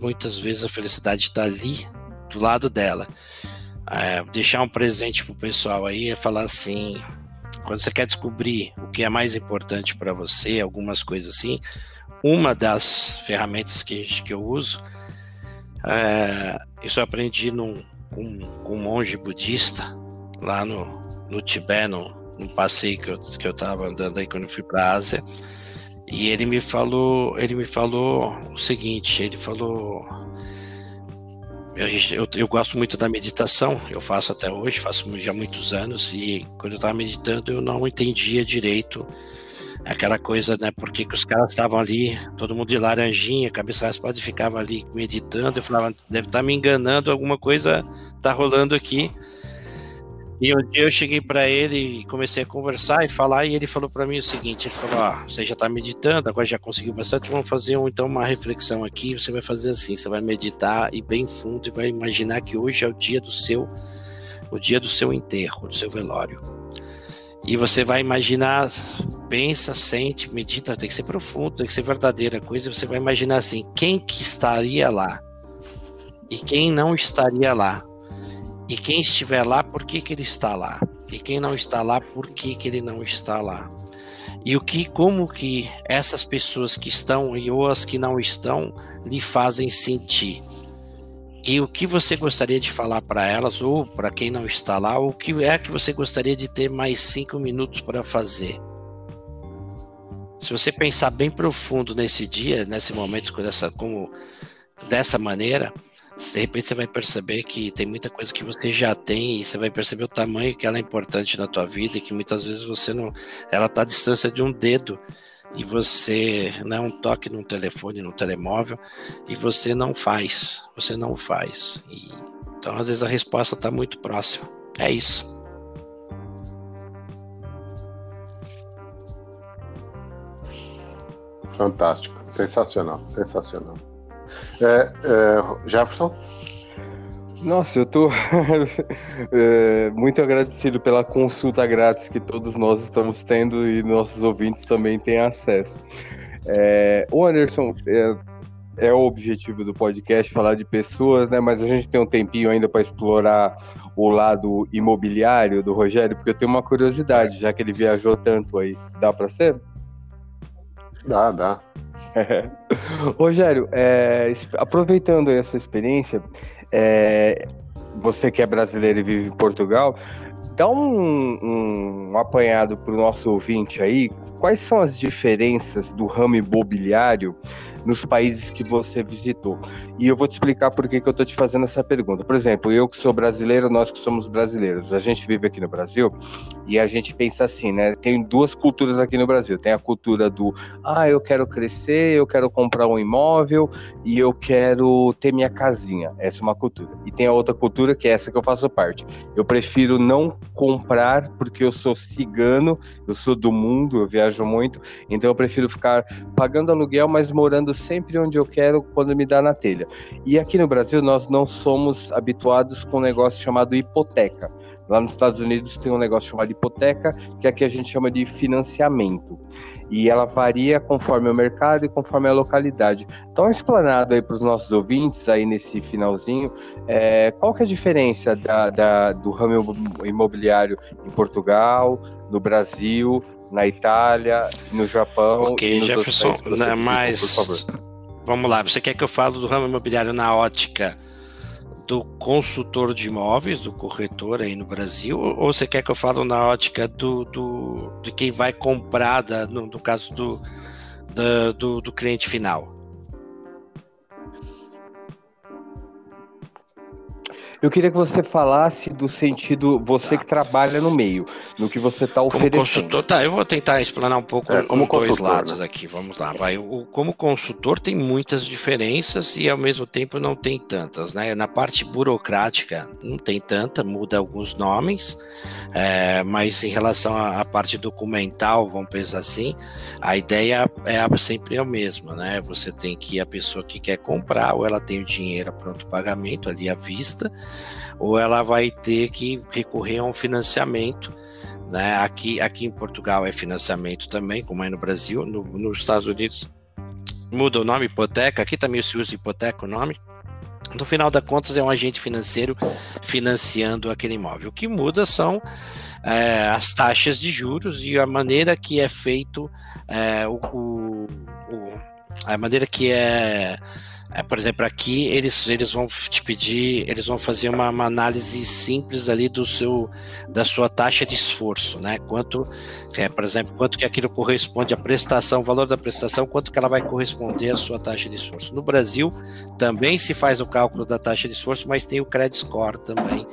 muitas vezes a felicidade está ali do lado dela. É, deixar um presente pro pessoal aí é falar assim: quando você quer descobrir o que é mais importante para você, algumas coisas assim, uma das ferramentas que, que eu uso, é, isso eu aprendi num, com, com um monge budista lá no, no Tibete, no, no passeio que eu, que eu tava andando aí quando eu fui para a Ásia. E ele me falou, ele me falou o seguinte, ele falou eu, eu, eu, gosto muito da meditação, eu faço até hoje, faço já muitos anos, e quando eu estava meditando eu não entendia direito aquela coisa, né? Porque que os caras estavam ali, todo mundo de laranjinha, cabeça raspada, ficava ali meditando. Eu falava, deve estar tá me enganando, alguma coisa tá rolando aqui. E um dia eu cheguei para ele e comecei a conversar e falar, e ele falou para mim o seguinte: ele falou, ah, você já está meditando, agora já conseguiu bastante, vamos fazer um, então uma reflexão aqui. Você vai fazer assim: você vai meditar e bem fundo e vai imaginar que hoje é o dia do seu, o dia do seu enterro, do seu velório. E você vai imaginar, pensa, sente, medita, tem que ser profundo, tem que ser verdadeira coisa. Você vai imaginar assim: quem que estaria lá e quem não estaria lá e quem estiver lá, por que, que ele está lá? E quem não está lá, por que, que ele não está lá? E o que, como que essas pessoas que estão e ou as que não estão lhe fazem sentir? E o que você gostaria de falar para elas ou para quem não está lá? O que é que você gostaria de ter mais cinco minutos para fazer? Se você pensar bem profundo nesse dia, nesse momento, dessa, como dessa maneira, de repente você vai perceber que tem muita coisa que você já tem e você vai perceber o tamanho que ela é importante na tua vida e que muitas vezes você não, ela está à distância de um dedo e você, um toque num telefone, num telemóvel e você não faz, você não faz. E, então às vezes a resposta está muito próxima. É isso. Fantástico, sensacional, sensacional. É, é, Jefferson? Nossa, eu tô <laughs> é, muito agradecido pela consulta grátis que todos nós estamos tendo e nossos ouvintes também têm acesso. É, o Anderson, é, é, o objetivo do podcast falar de pessoas, né? Mas a gente tem um tempinho ainda para explorar o lado imobiliário do Rogério, porque eu tenho uma curiosidade, já que ele viajou tanto aí. Dá para ser? Dá, dá. <laughs> Rogério, é, aproveitando essa experiência, é, você que é brasileiro e vive em Portugal, dá um, um apanhado para o nosso ouvinte aí. Quais são as diferenças do ramo imobiliário nos países que você visitou. E eu vou te explicar por que, que eu estou te fazendo essa pergunta. Por exemplo, eu que sou brasileiro, nós que somos brasileiros, a gente vive aqui no Brasil e a gente pensa assim, né? Tem duas culturas aqui no Brasil. Tem a cultura do, ah, eu quero crescer, eu quero comprar um imóvel e eu quero ter minha casinha. Essa é uma cultura. E tem a outra cultura que é essa que eu faço parte. Eu prefiro não comprar porque eu sou cigano, eu sou do mundo, eu viajo muito, então eu prefiro ficar pagando aluguel, mas morando sempre onde eu quero quando me dá na telha. E aqui no Brasil nós não somos habituados com um negócio chamado hipoteca. Lá nos Estados Unidos tem um negócio chamado hipoteca, que aqui a gente chama de financiamento. E ela varia conforme o mercado e conforme a localidade. Então, explanado aí para os nossos ouvintes, aí nesse finalzinho, é, qual que é a diferença da, da, do ramo imobiliário em Portugal, no Brasil na Itália, no Japão. Ok, Jefferson, né, mas vamos lá, você quer que eu fale do ramo imobiliário na ótica do consultor de imóveis, do corretor aí no Brasil, ou você quer que eu fale na ótica do, do de quem vai comprar, da, no, no caso do, da, do, do cliente final? Eu queria que você falasse do sentido, você tá. que trabalha no meio, no que você está oferecendo. Como consultor, tá, eu vou tentar explanar um pouco é, como dois lados né? aqui, vamos lá. Vai. O, como consultor tem muitas diferenças e ao mesmo tempo não tem tantas, né? Na parte burocrática não tem tanta, muda alguns nomes, é, mas em relação à, à, parte documental, vamos pensar assim, a ideia é sempre a mesma, né? Você tem que a pessoa que quer comprar, ou ela tem o dinheiro pronto pagamento ali à vista, ou ela vai ter que recorrer a um financiamento. Né? Aqui, aqui em Portugal é financiamento também, como é no Brasil, no, nos Estados Unidos muda o nome hipoteca, aqui também se usa hipoteca o nome. No final das contas, é um agente financeiro financiando aquele imóvel. O que muda são é, as taxas de juros e a maneira que é feito é, o, o, o, a maneira que é é, por exemplo, aqui eles, eles vão te pedir, eles vão fazer uma, uma, análise simples ali do seu da sua taxa de esforço, né? Quanto, é, por exemplo, quanto que aquilo corresponde à prestação, o valor da prestação, quanto que ela vai corresponder à sua taxa de esforço. No Brasil também se faz o cálculo da taxa de esforço, mas tem o credit score também,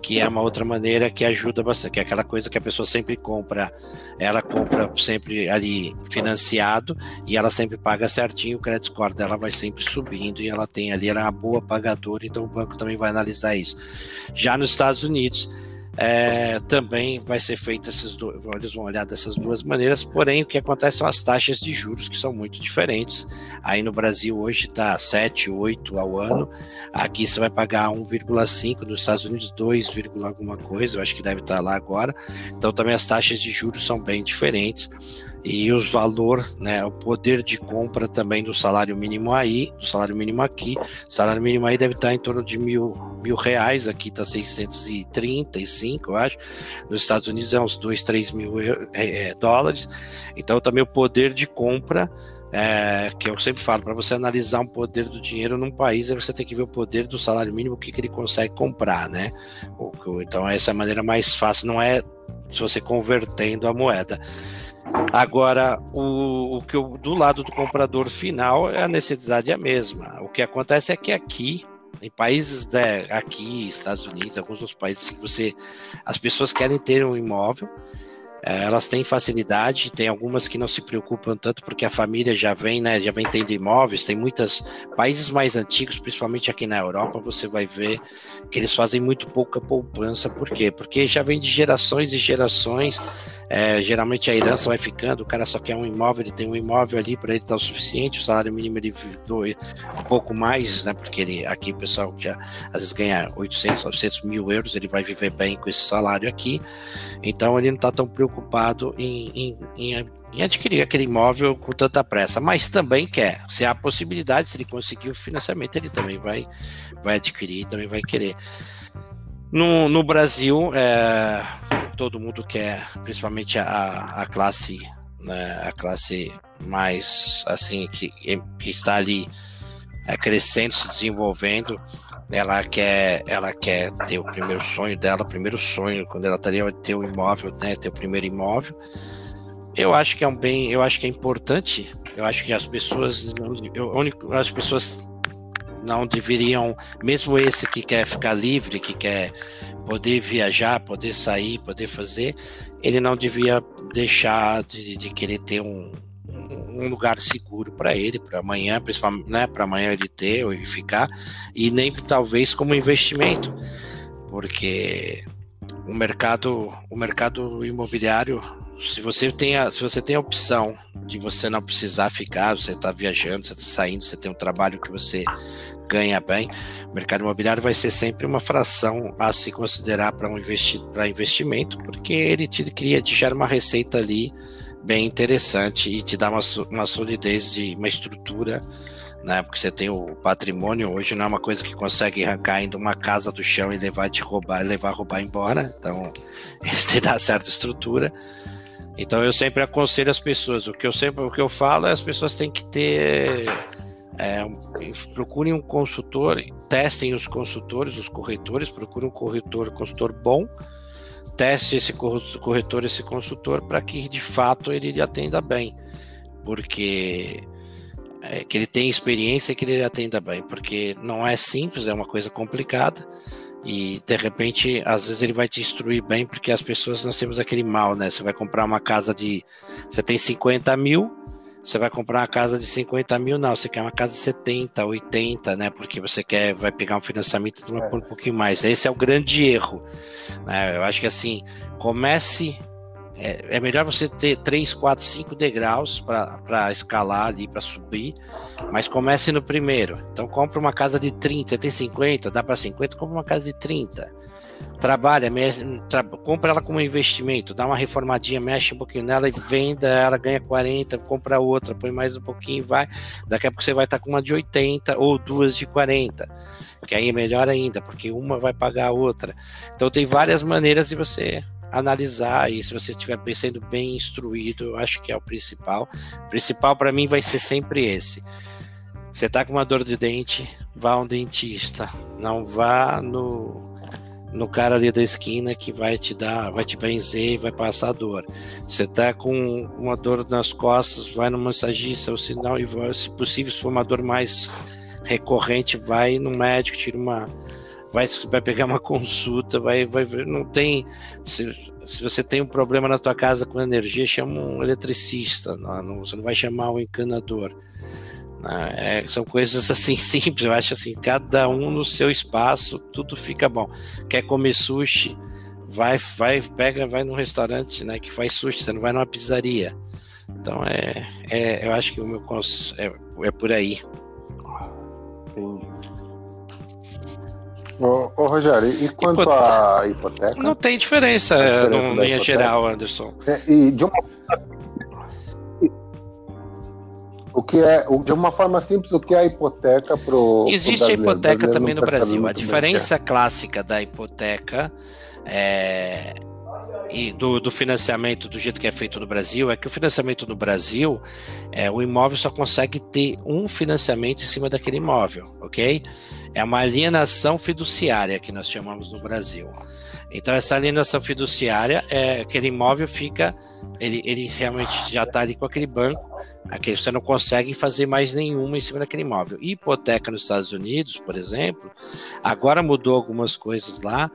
que é uma outra maneira que ajuda bastante, que é aquela coisa que a pessoa sempre compra, ela compra sempre ali financiado e ela sempre paga certinho, o credit score dela vai sempre subir e ela tem ali, ela é uma boa pagadora, então o banco também vai analisar isso. Já nos Estados Unidos, é, também vai ser feito esses dois, eles vão olhar dessas duas maneiras, porém o que acontece são as taxas de juros que são muito diferentes. Aí no Brasil hoje está 7, 8 ao ano, aqui você vai pagar 1,5, nos Estados Unidos 2, alguma coisa, eu acho que deve estar lá agora. Então também as taxas de juros são bem diferentes e os valor, né, o poder de compra também do salário mínimo aí, do salário mínimo aqui, o salário mínimo aí deve estar em torno de mil, mil reais, aqui está 635, eu acho, nos Estados Unidos é uns 2, 3 mil é, é, dólares, então também o poder de compra é, que eu sempre falo, para você analisar um poder do dinheiro num país, você tem que ver o poder do salário mínimo, o que, que ele consegue comprar, né? Então essa é a maneira mais fácil, não é se você convertendo a moeda. Agora, o, o que eu, do lado do comprador final, a necessidade é a mesma. O que acontece é que aqui, em países né, aqui, Estados Unidos, alguns outros países que você, as pessoas querem ter um imóvel, é, elas têm facilidade, tem algumas que não se preocupam tanto porque a família já vem, né, já vem tendo imóveis, tem muitos países mais antigos, principalmente aqui na Europa, você vai ver que eles fazem muito pouca poupança, por quê? Porque já vem de gerações e gerações é, geralmente a herança vai ficando, o cara só quer um imóvel, ele tem um imóvel ali para ele tá o suficiente, o salário mínimo ele doe um pouco mais, né? Porque ele, aqui o pessoal já às vezes ganha 800, 900 mil euros, ele vai viver bem com esse salário aqui, então ele não está tão preocupado em, em, em em adquirir aquele imóvel com tanta pressa, mas também quer. Se há possibilidade, se ele conseguir o financiamento, ele também vai, vai adquirir, também vai querer. No, no Brasil, é, todo mundo quer, principalmente a, a classe, né, a classe mais assim que, que está ali é, crescendo, se desenvolvendo, ela quer, ela quer ter o primeiro sonho dela, o primeiro sonho quando ela estaria ter o imóvel, né, ter o primeiro imóvel. Eu acho que é um bem, eu acho que é importante. Eu acho que as pessoas, eu, as pessoas não deveriam, mesmo esse que quer ficar livre, que quer poder viajar, poder sair, poder fazer, ele não devia deixar de, de querer ter um, um lugar seguro para ele, para amanhã, principalmente, né, para amanhã ele ter ou ele ficar, e nem talvez como investimento, porque o mercado, o mercado imobiliário, se você tem a, se você tem a opção de você não precisar ficar, você está viajando, você está saindo, você tem um trabalho que você ganha bem, o mercado imobiliário vai ser sempre uma fração a se considerar para um investi investimento, porque ele te cria, te gera uma receita ali bem interessante e te dá uma, uma solidez de uma estrutura, né? Porque você tem o patrimônio hoje não é uma coisa que consegue arrancar ainda uma casa do chão e levar te roubar, levar roubar embora. Então, <laughs> ele te dá certa estrutura. Então eu sempre aconselho as pessoas, o que eu sempre o que eu falo é as pessoas têm que ter é, procurem um consultor, testem os consultores, os corretores, procurem um corretor, consultor bom, teste esse corretor, esse consultor, para que de fato ele atenda bem, porque é, que ele tenha experiência e que ele atenda bem, porque não é simples, é uma coisa complicada. E de repente às vezes ele vai te instruir bem, porque as pessoas nós temos aquele mal, né? Você vai comprar uma casa de, você tem 50 mil você vai comprar uma casa de 50 mil, não, você quer uma casa de 70, 80, né? Porque você quer, vai pegar um financiamento de um pouquinho mais. Esse é o grande erro. Né? Eu acho que assim, comece é, é melhor você ter 3, 4, 5 degraus para escalar ali, para subir, mas comece no primeiro. Então compra uma casa de 30, tem 50, dá para 50, compra uma casa de 30 trabalha, tra compra ela como investimento, dá uma reformadinha, mexe um pouquinho nela e venda, ela ganha 40, compra outra, põe mais um pouquinho e vai. Daqui a pouco você vai estar com uma de 80 ou duas de 40, que aí é melhor ainda, porque uma vai pagar a outra. Então tem várias maneiras de você analisar e se você estiver sendo bem instruído, eu acho que é o principal. O principal para mim vai ser sempre esse. Você está com uma dor de dente, vá a um dentista, não vá no no cara ali da esquina que vai te dar, vai te benzer e vai passar dor. Você tá com uma dor nas costas, vai no massagista, o sinal e vai, se possível, se for uma dor mais recorrente, vai no médico, tira uma vai, vai pegar uma consulta, vai, vai não tem se, se você tem um problema na tua casa com energia, chama um eletricista, não, não, você não vai chamar um encanador. Né? É, são coisas assim <laughs> simples, eu acho assim, cada um no seu espaço, tudo fica bom. Quer comer sushi, vai, vai, pega, vai num restaurante, né, que faz sushi, você não vai numa pizzaria. Então é, é eu acho que o meu é, é por aí. Ô, ô, Rogério, e quanto à hipoteca? Não tem diferença, diferença no linha geral, Anderson. É, e de uma o que é, de uma forma simples, o que é a hipoteca para o. Existe a hipoteca também no Brasil. A diferença clássica da hipoteca é, e do, do, financiamento do jeito que é feito no Brasil é que o financiamento no Brasil, é, o imóvel só consegue ter um financiamento em cima daquele imóvel, ok? É uma alienação fiduciária que nós chamamos no Brasil. Então essa alienação fiduciária é aquele imóvel fica, ele, ele realmente já está ali com aquele banco, aquele, você não consegue fazer mais nenhuma em cima daquele imóvel. E hipoteca nos Estados Unidos, por exemplo, agora mudou algumas coisas lá.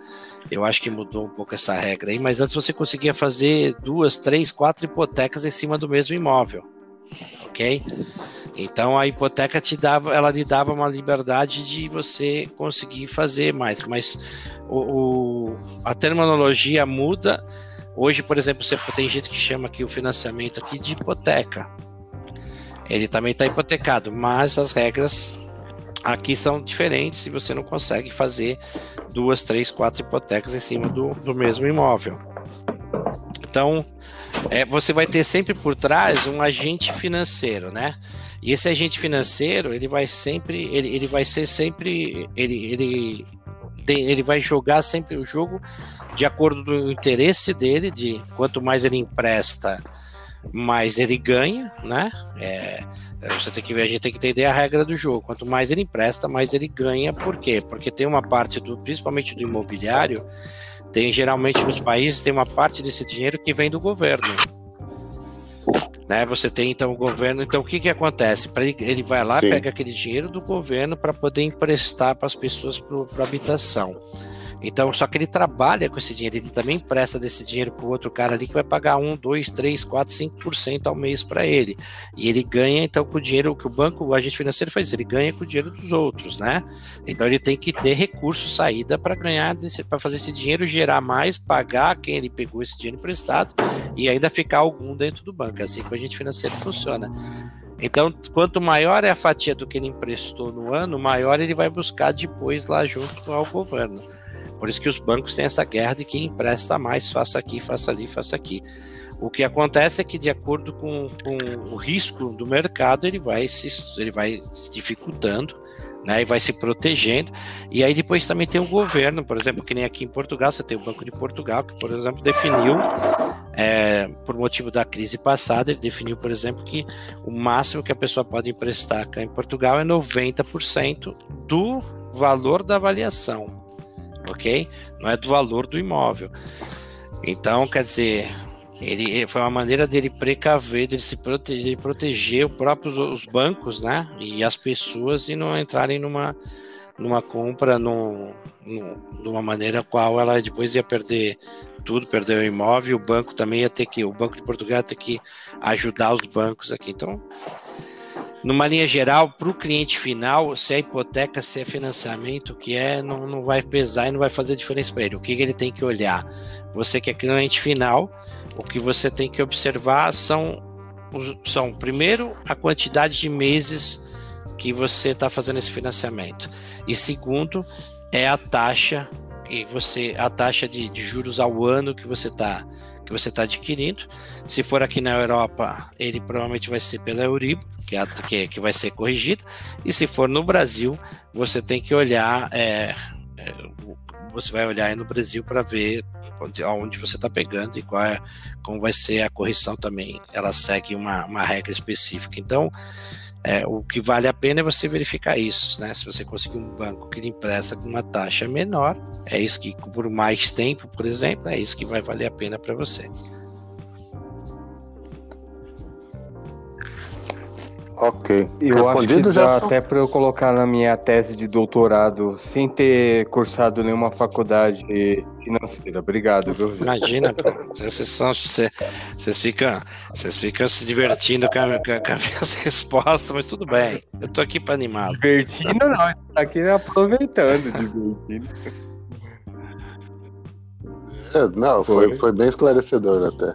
Eu acho que mudou um pouco essa regra aí, mas antes você conseguia fazer duas, três, quatro hipotecas em cima do mesmo imóvel ok? Então a hipoteca te dava, ela lhe dava uma liberdade de você conseguir fazer mais, mas o, o, a terminologia muda. Hoje, por exemplo, você tem gente que chama aqui o financiamento aqui de hipoteca. Ele também está hipotecado, mas as regras aqui são diferentes e você não consegue fazer duas, três, quatro hipotecas em cima do, do mesmo imóvel. Então, é, você vai ter sempre por trás um agente financeiro, né? E esse agente financeiro, ele vai sempre, ele, ele vai ser sempre, ele, ele, tem, ele vai jogar sempre o jogo de acordo com o interesse dele, de quanto mais ele empresta, mais ele ganha, né? É, você tem que ver, a gente tem que entender a regra do jogo. Quanto mais ele empresta, mais ele ganha. Por quê? Porque tem uma parte do, principalmente do imobiliário, tem geralmente nos países tem uma parte desse dinheiro que vem do governo. Né? Você tem então o governo. Então o que que acontece? Ele, ele vai lá, Sim. pega aquele dinheiro do governo para poder emprestar para as pessoas para habitação. Então, só que ele trabalha com esse dinheiro, ele também empresta desse dinheiro para o outro cara ali que vai pagar 1, 2, 3, 4, 5% ao mês para ele. E ele ganha, então, com o dinheiro que o banco, o agente financeiro faz, ele ganha com o dinheiro dos outros, né? Então ele tem que ter recurso, saída para ganhar, para fazer esse dinheiro gerar mais, pagar quem ele pegou esse dinheiro emprestado e ainda ficar algum dentro do banco. É assim que o agente financeiro funciona. Então, quanto maior é a fatia do que ele emprestou no ano, maior ele vai buscar depois lá junto ao governo. Por isso que os bancos têm essa guerra de quem empresta mais, faça aqui, faça ali, faça aqui. O que acontece é que, de acordo com, com o risco do mercado, ele vai se, ele vai se dificultando, né, e vai se protegendo. E aí depois também tem o governo, por exemplo, que nem aqui em Portugal, você tem o Banco de Portugal, que, por exemplo, definiu, é, por motivo da crise passada, ele definiu, por exemplo, que o máximo que a pessoa pode emprestar cá em Portugal é 90% do valor da avaliação ok? Não é do valor do imóvel. Então, quer dizer, ele, foi uma maneira dele precaver, dele se proteger, proteger os próprios os bancos, né? E as pessoas e não entrarem numa, numa compra num, num, numa maneira qual ela depois ia perder tudo, perder o imóvel, o banco também ia ter que, o Banco de Portugal ia ter que ajudar os bancos aqui. Então, numa linha geral, para o cliente final, se é hipoteca, se é financiamento, que é, não, não vai pesar e não vai fazer diferença para ele. O que, que ele tem que olhar? Você que é cliente final, o que você tem que observar são, são primeiro, a quantidade de meses que você está fazendo esse financiamento. E segundo, é a taxa que você a taxa de, de juros ao ano que você está que você está adquirindo. Se for aqui na Europa, ele provavelmente vai ser pela Euribor, que, é, que, que vai ser corrigida. E se for no Brasil, você tem que olhar, é, é, você vai olhar aí no Brasil para ver onde, onde você está pegando e qual é, como vai ser a correção também. Ela segue uma, uma regra específica. Então, é, o que vale a pena é você verificar isso, né? Se você conseguir um banco que lhe empresta com uma taxa menor, é isso que, por mais tempo, por exemplo, é isso que vai valer a pena para você. Ok. Eu acho que já dá até para eu colocar na minha tese de doutorado, sem ter cursado nenhuma faculdade financeira. Obrigado, viu? Imagina, pô. Vocês, são, vocês, vocês, ficam, vocês ficam se divertindo com, a, com, as minhas <laughs> respostas, mas tudo bem. Eu tô aqui para animar. Divertindo não, tá aqui aproveitando, divertindo. É, não, foi, foi bem esclarecedor até.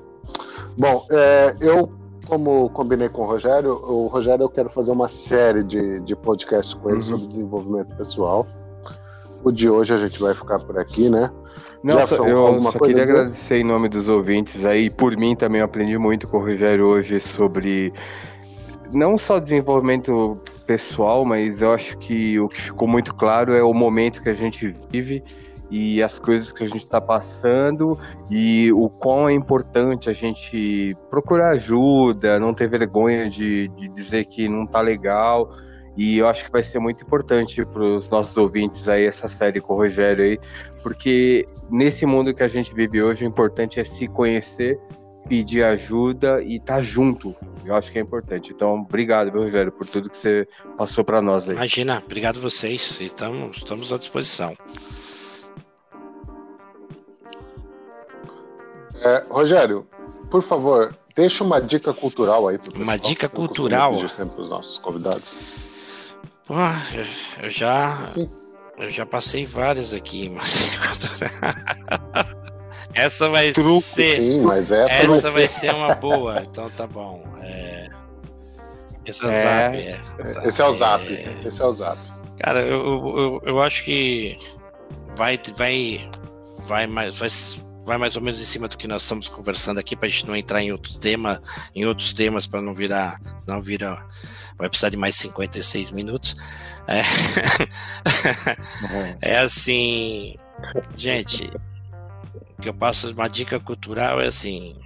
Bom, é, eu como combinei com o Rogério, o Rogério eu quero fazer uma série de, de podcasts com ele uhum. sobre desenvolvimento pessoal. O de hoje a gente vai ficar por aqui, né? Não, Jefferson, eu só queria agradecer em nome dos ouvintes aí. Por mim também eu aprendi muito com o Rogério hoje sobre não só desenvolvimento pessoal, mas eu acho que o que ficou muito claro é o momento que a gente vive e as coisas que a gente está passando e o quão é importante a gente procurar ajuda, não ter vergonha de, de dizer que não está legal. E eu acho que vai ser muito importante para os nossos ouvintes aí essa série com o Rogério aí, porque nesse mundo que a gente vive hoje, o importante é se conhecer, pedir ajuda e estar tá junto. Eu acho que é importante. Então, obrigado, meu Rogério, por tudo que você passou para nós aí. Imagina, obrigado vocês. Estamos, estamos à disposição. É, Rogério, por favor, deixa uma dica cultural aí. Pro uma dica cultural? Eu sempre os nossos convidados. Pô, eu, eu já. Sim. Eu já passei várias aqui, <laughs> mas. essa vai Truco, ser. Sim, mas essa, essa vai, ser... ser uma boa, então tá bom. É... Esse é o é... Zap. É. Esse é o Zap. É... Esse é o Zap. Cara, eu, eu, eu acho que vai, vai, vai, mais, vai, vai mais ou menos em cima do que nós estamos conversando aqui para a gente não entrar em outro tema, em outros temas para não virar, senão vira, vai precisar de mais 56 minutos. É, uhum. <laughs> é assim, gente, o que eu passo uma dica cultural é assim,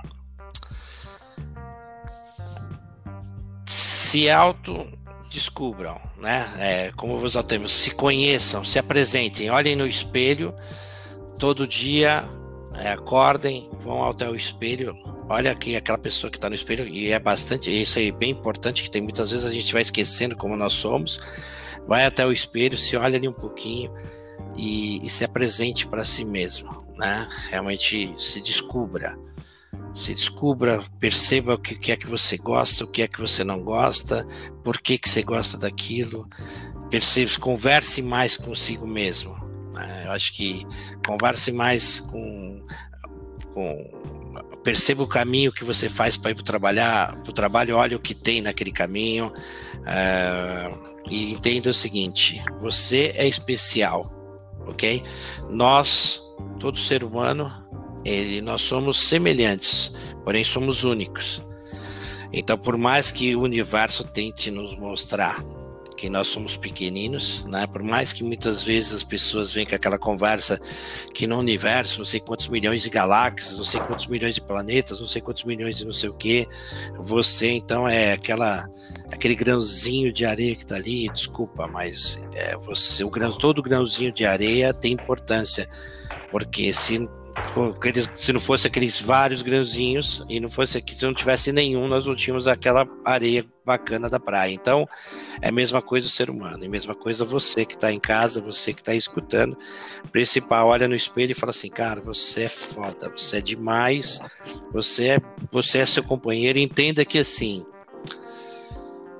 se auto descubram, né? É, como vos temos, se conheçam, se apresentem, olhem no espelho todo dia é, acordem, vão até o espelho, olha aqui aquela pessoa que está no espelho, e é bastante, isso aí é bem importante, que tem muitas vezes a gente vai esquecendo como nós somos, vai até o espelho, se olha ali um pouquinho e, e se apresente para si mesmo, né? Realmente se descubra, se descubra, perceba o que é que você gosta, o que é que você não gosta, por que que você gosta daquilo, perceba, converse mais consigo mesmo, né? Eu acho que converse mais com, com perceba o caminho que você faz para ir para trabalhar, para o trabalho, olha o que tem naquele caminho é, e entenda o seguinte: você é especial, ok? Nós, todo ser humano, ele, nós somos semelhantes, porém somos únicos. Então, por mais que o universo tente nos mostrar que nós somos pequeninos, né? Por mais que muitas vezes as pessoas venham com aquela conversa que no universo, não sei quantos milhões de galáxias, não sei quantos milhões de planetas, não sei quantos milhões de não sei o que, você então é aquela aquele grãozinho de areia que está ali, desculpa, mas é, você o grão, todo grãozinho de areia tem importância, porque se aqueles, se não fosse aqueles vários grãozinhos e não fosse aqui, se não tivesse nenhum, nós não tínhamos aquela areia bacana da praia. Então, é a mesma coisa o ser humano, é a mesma coisa você que está em casa, você que está escutando. Principal, olha no espelho e fala assim, cara, você é foda, você é demais, você é, você é seu companheiro. Entenda que assim,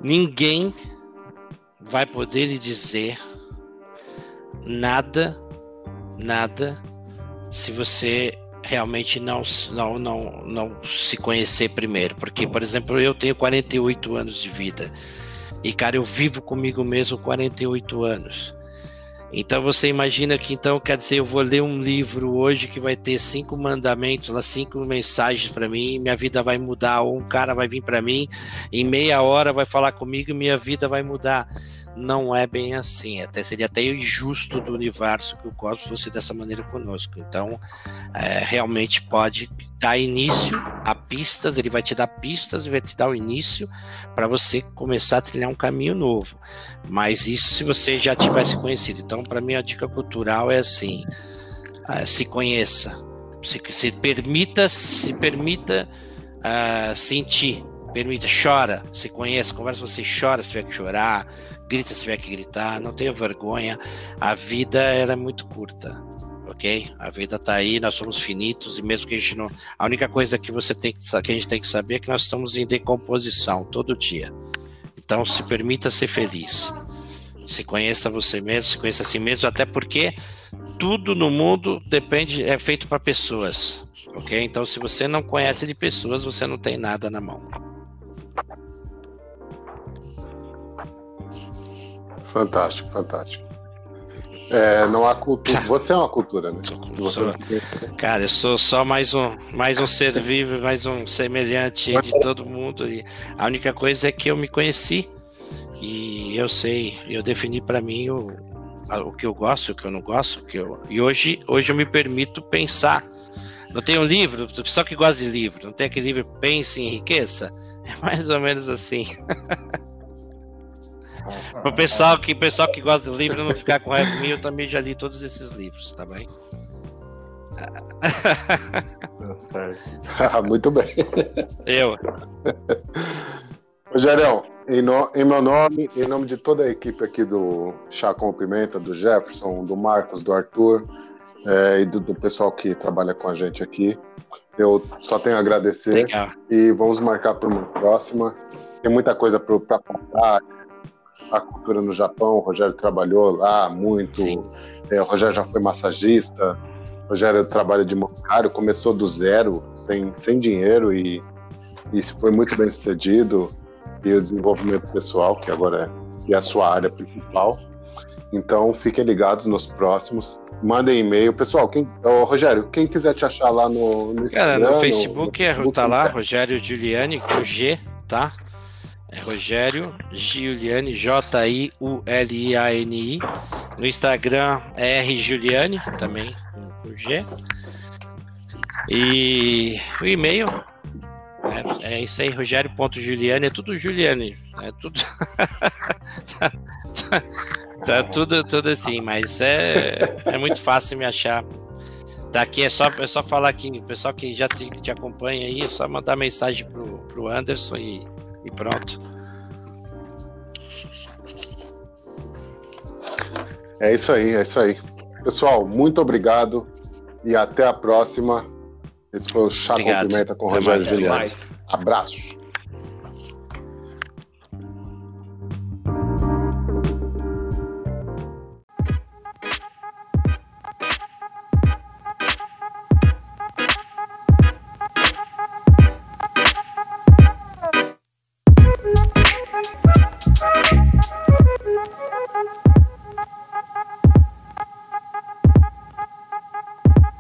ninguém vai poder lhe dizer nada, nada, se você realmente não, não, não, não se conhecer primeiro. Porque, por exemplo, eu tenho 48 anos de vida. E, cara, eu vivo comigo mesmo 48 anos. Então você imagina que então quer dizer eu vou ler um livro hoje que vai ter cinco mandamentos, lá cinco mensagens para mim, minha vida vai mudar ou um cara vai vir para mim em meia hora vai falar comigo e minha vida vai mudar não é bem assim. Até seria até injusto do universo que o cosmos fosse dessa maneira conosco. Então, é, realmente pode dar início a pistas. Ele vai te dar pistas e vai te dar o início para você começar a trilhar um caminho novo. Mas isso se você já tivesse conhecido. Então, para mim a dica cultural é assim: é, se conheça, se, se permita, se permita uh, sentir permita, chora, se conhece, conversa, você chora se tiver que chorar, grita se tiver que gritar, não tenha vergonha. A vida era é muito curta, ok? A vida está aí, nós somos finitos e mesmo que a gente não, a única coisa que você tem que, que a gente tem que saber é que nós estamos em decomposição todo dia. Então se permita ser feliz. Se conheça você mesmo, se conheça a si mesmo, até porque tudo no mundo depende, é feito para pessoas, ok? Então, se você não conhece de pessoas, você não tem nada na mão. Fantástico, fantástico. É, não há cultura. Você é uma cultura, né? Você Cara, eu sou só mais um, mais um ser vivo, mais um semelhante de todo mundo. E a única coisa é que eu me conheci e eu sei, eu defini para mim o, o que eu gosto, o que eu não gosto, o que eu, e hoje, hoje eu me permito pensar. Não tem um livro, pessoal que gosta de livro, não tem aquele livro Pense em Riqueza? É mais ou menos assim. <laughs> o pessoal que, pessoal que gosta de livro não ficar com raiva de mim, eu também já li todos esses livros, tá bem? ah, <laughs> muito bem. Eu. Rogério, em, no, em, meu nome, em nome de toda a equipe aqui do Chá com Pimenta, do Jefferson, do Marcos, do Arthur é, e do, do, pessoal que trabalha com a gente aqui, eu só tenho a agradecer Legal. e vamos marcar para uma próxima. Tem muita coisa para contar, a cultura no Japão. O Rogério trabalhou lá muito. É, o Rogério já foi massagista. O Rogério trabalha de bancário, começou do zero, sem, sem dinheiro e, e foi muito bem sucedido. E o desenvolvimento pessoal, que agora é, é a sua área principal. Então, fiquem ligados nos próximos. Mandem e-mail. Pessoal, quem, oh, Rogério, quem quiser te achar lá no, no Instagram. Cara, no Facebook, no, no Facebook é, tá lá, Rogério Giuliani, com G, tá? Rogério Giuliani, J-I-U-L-I-A-N-I. No Instagram é R Giuliani, também com G. E o e-mail é, é isso aí, Rogério.Juliani, é tudo Juliane. É tudo. <laughs> tá, tá, tá, tudo, tudo assim, mas é, é muito fácil me achar. Daqui é só, é só falar aqui, o pessoal que já te, te acompanha aí, é só mandar mensagem pro, pro Anderson e e pronto. É isso aí, é isso aí. Pessoal, muito obrigado e até a próxima. Esse foi o Chá Pimenta com Rogério Juliano. Abraço.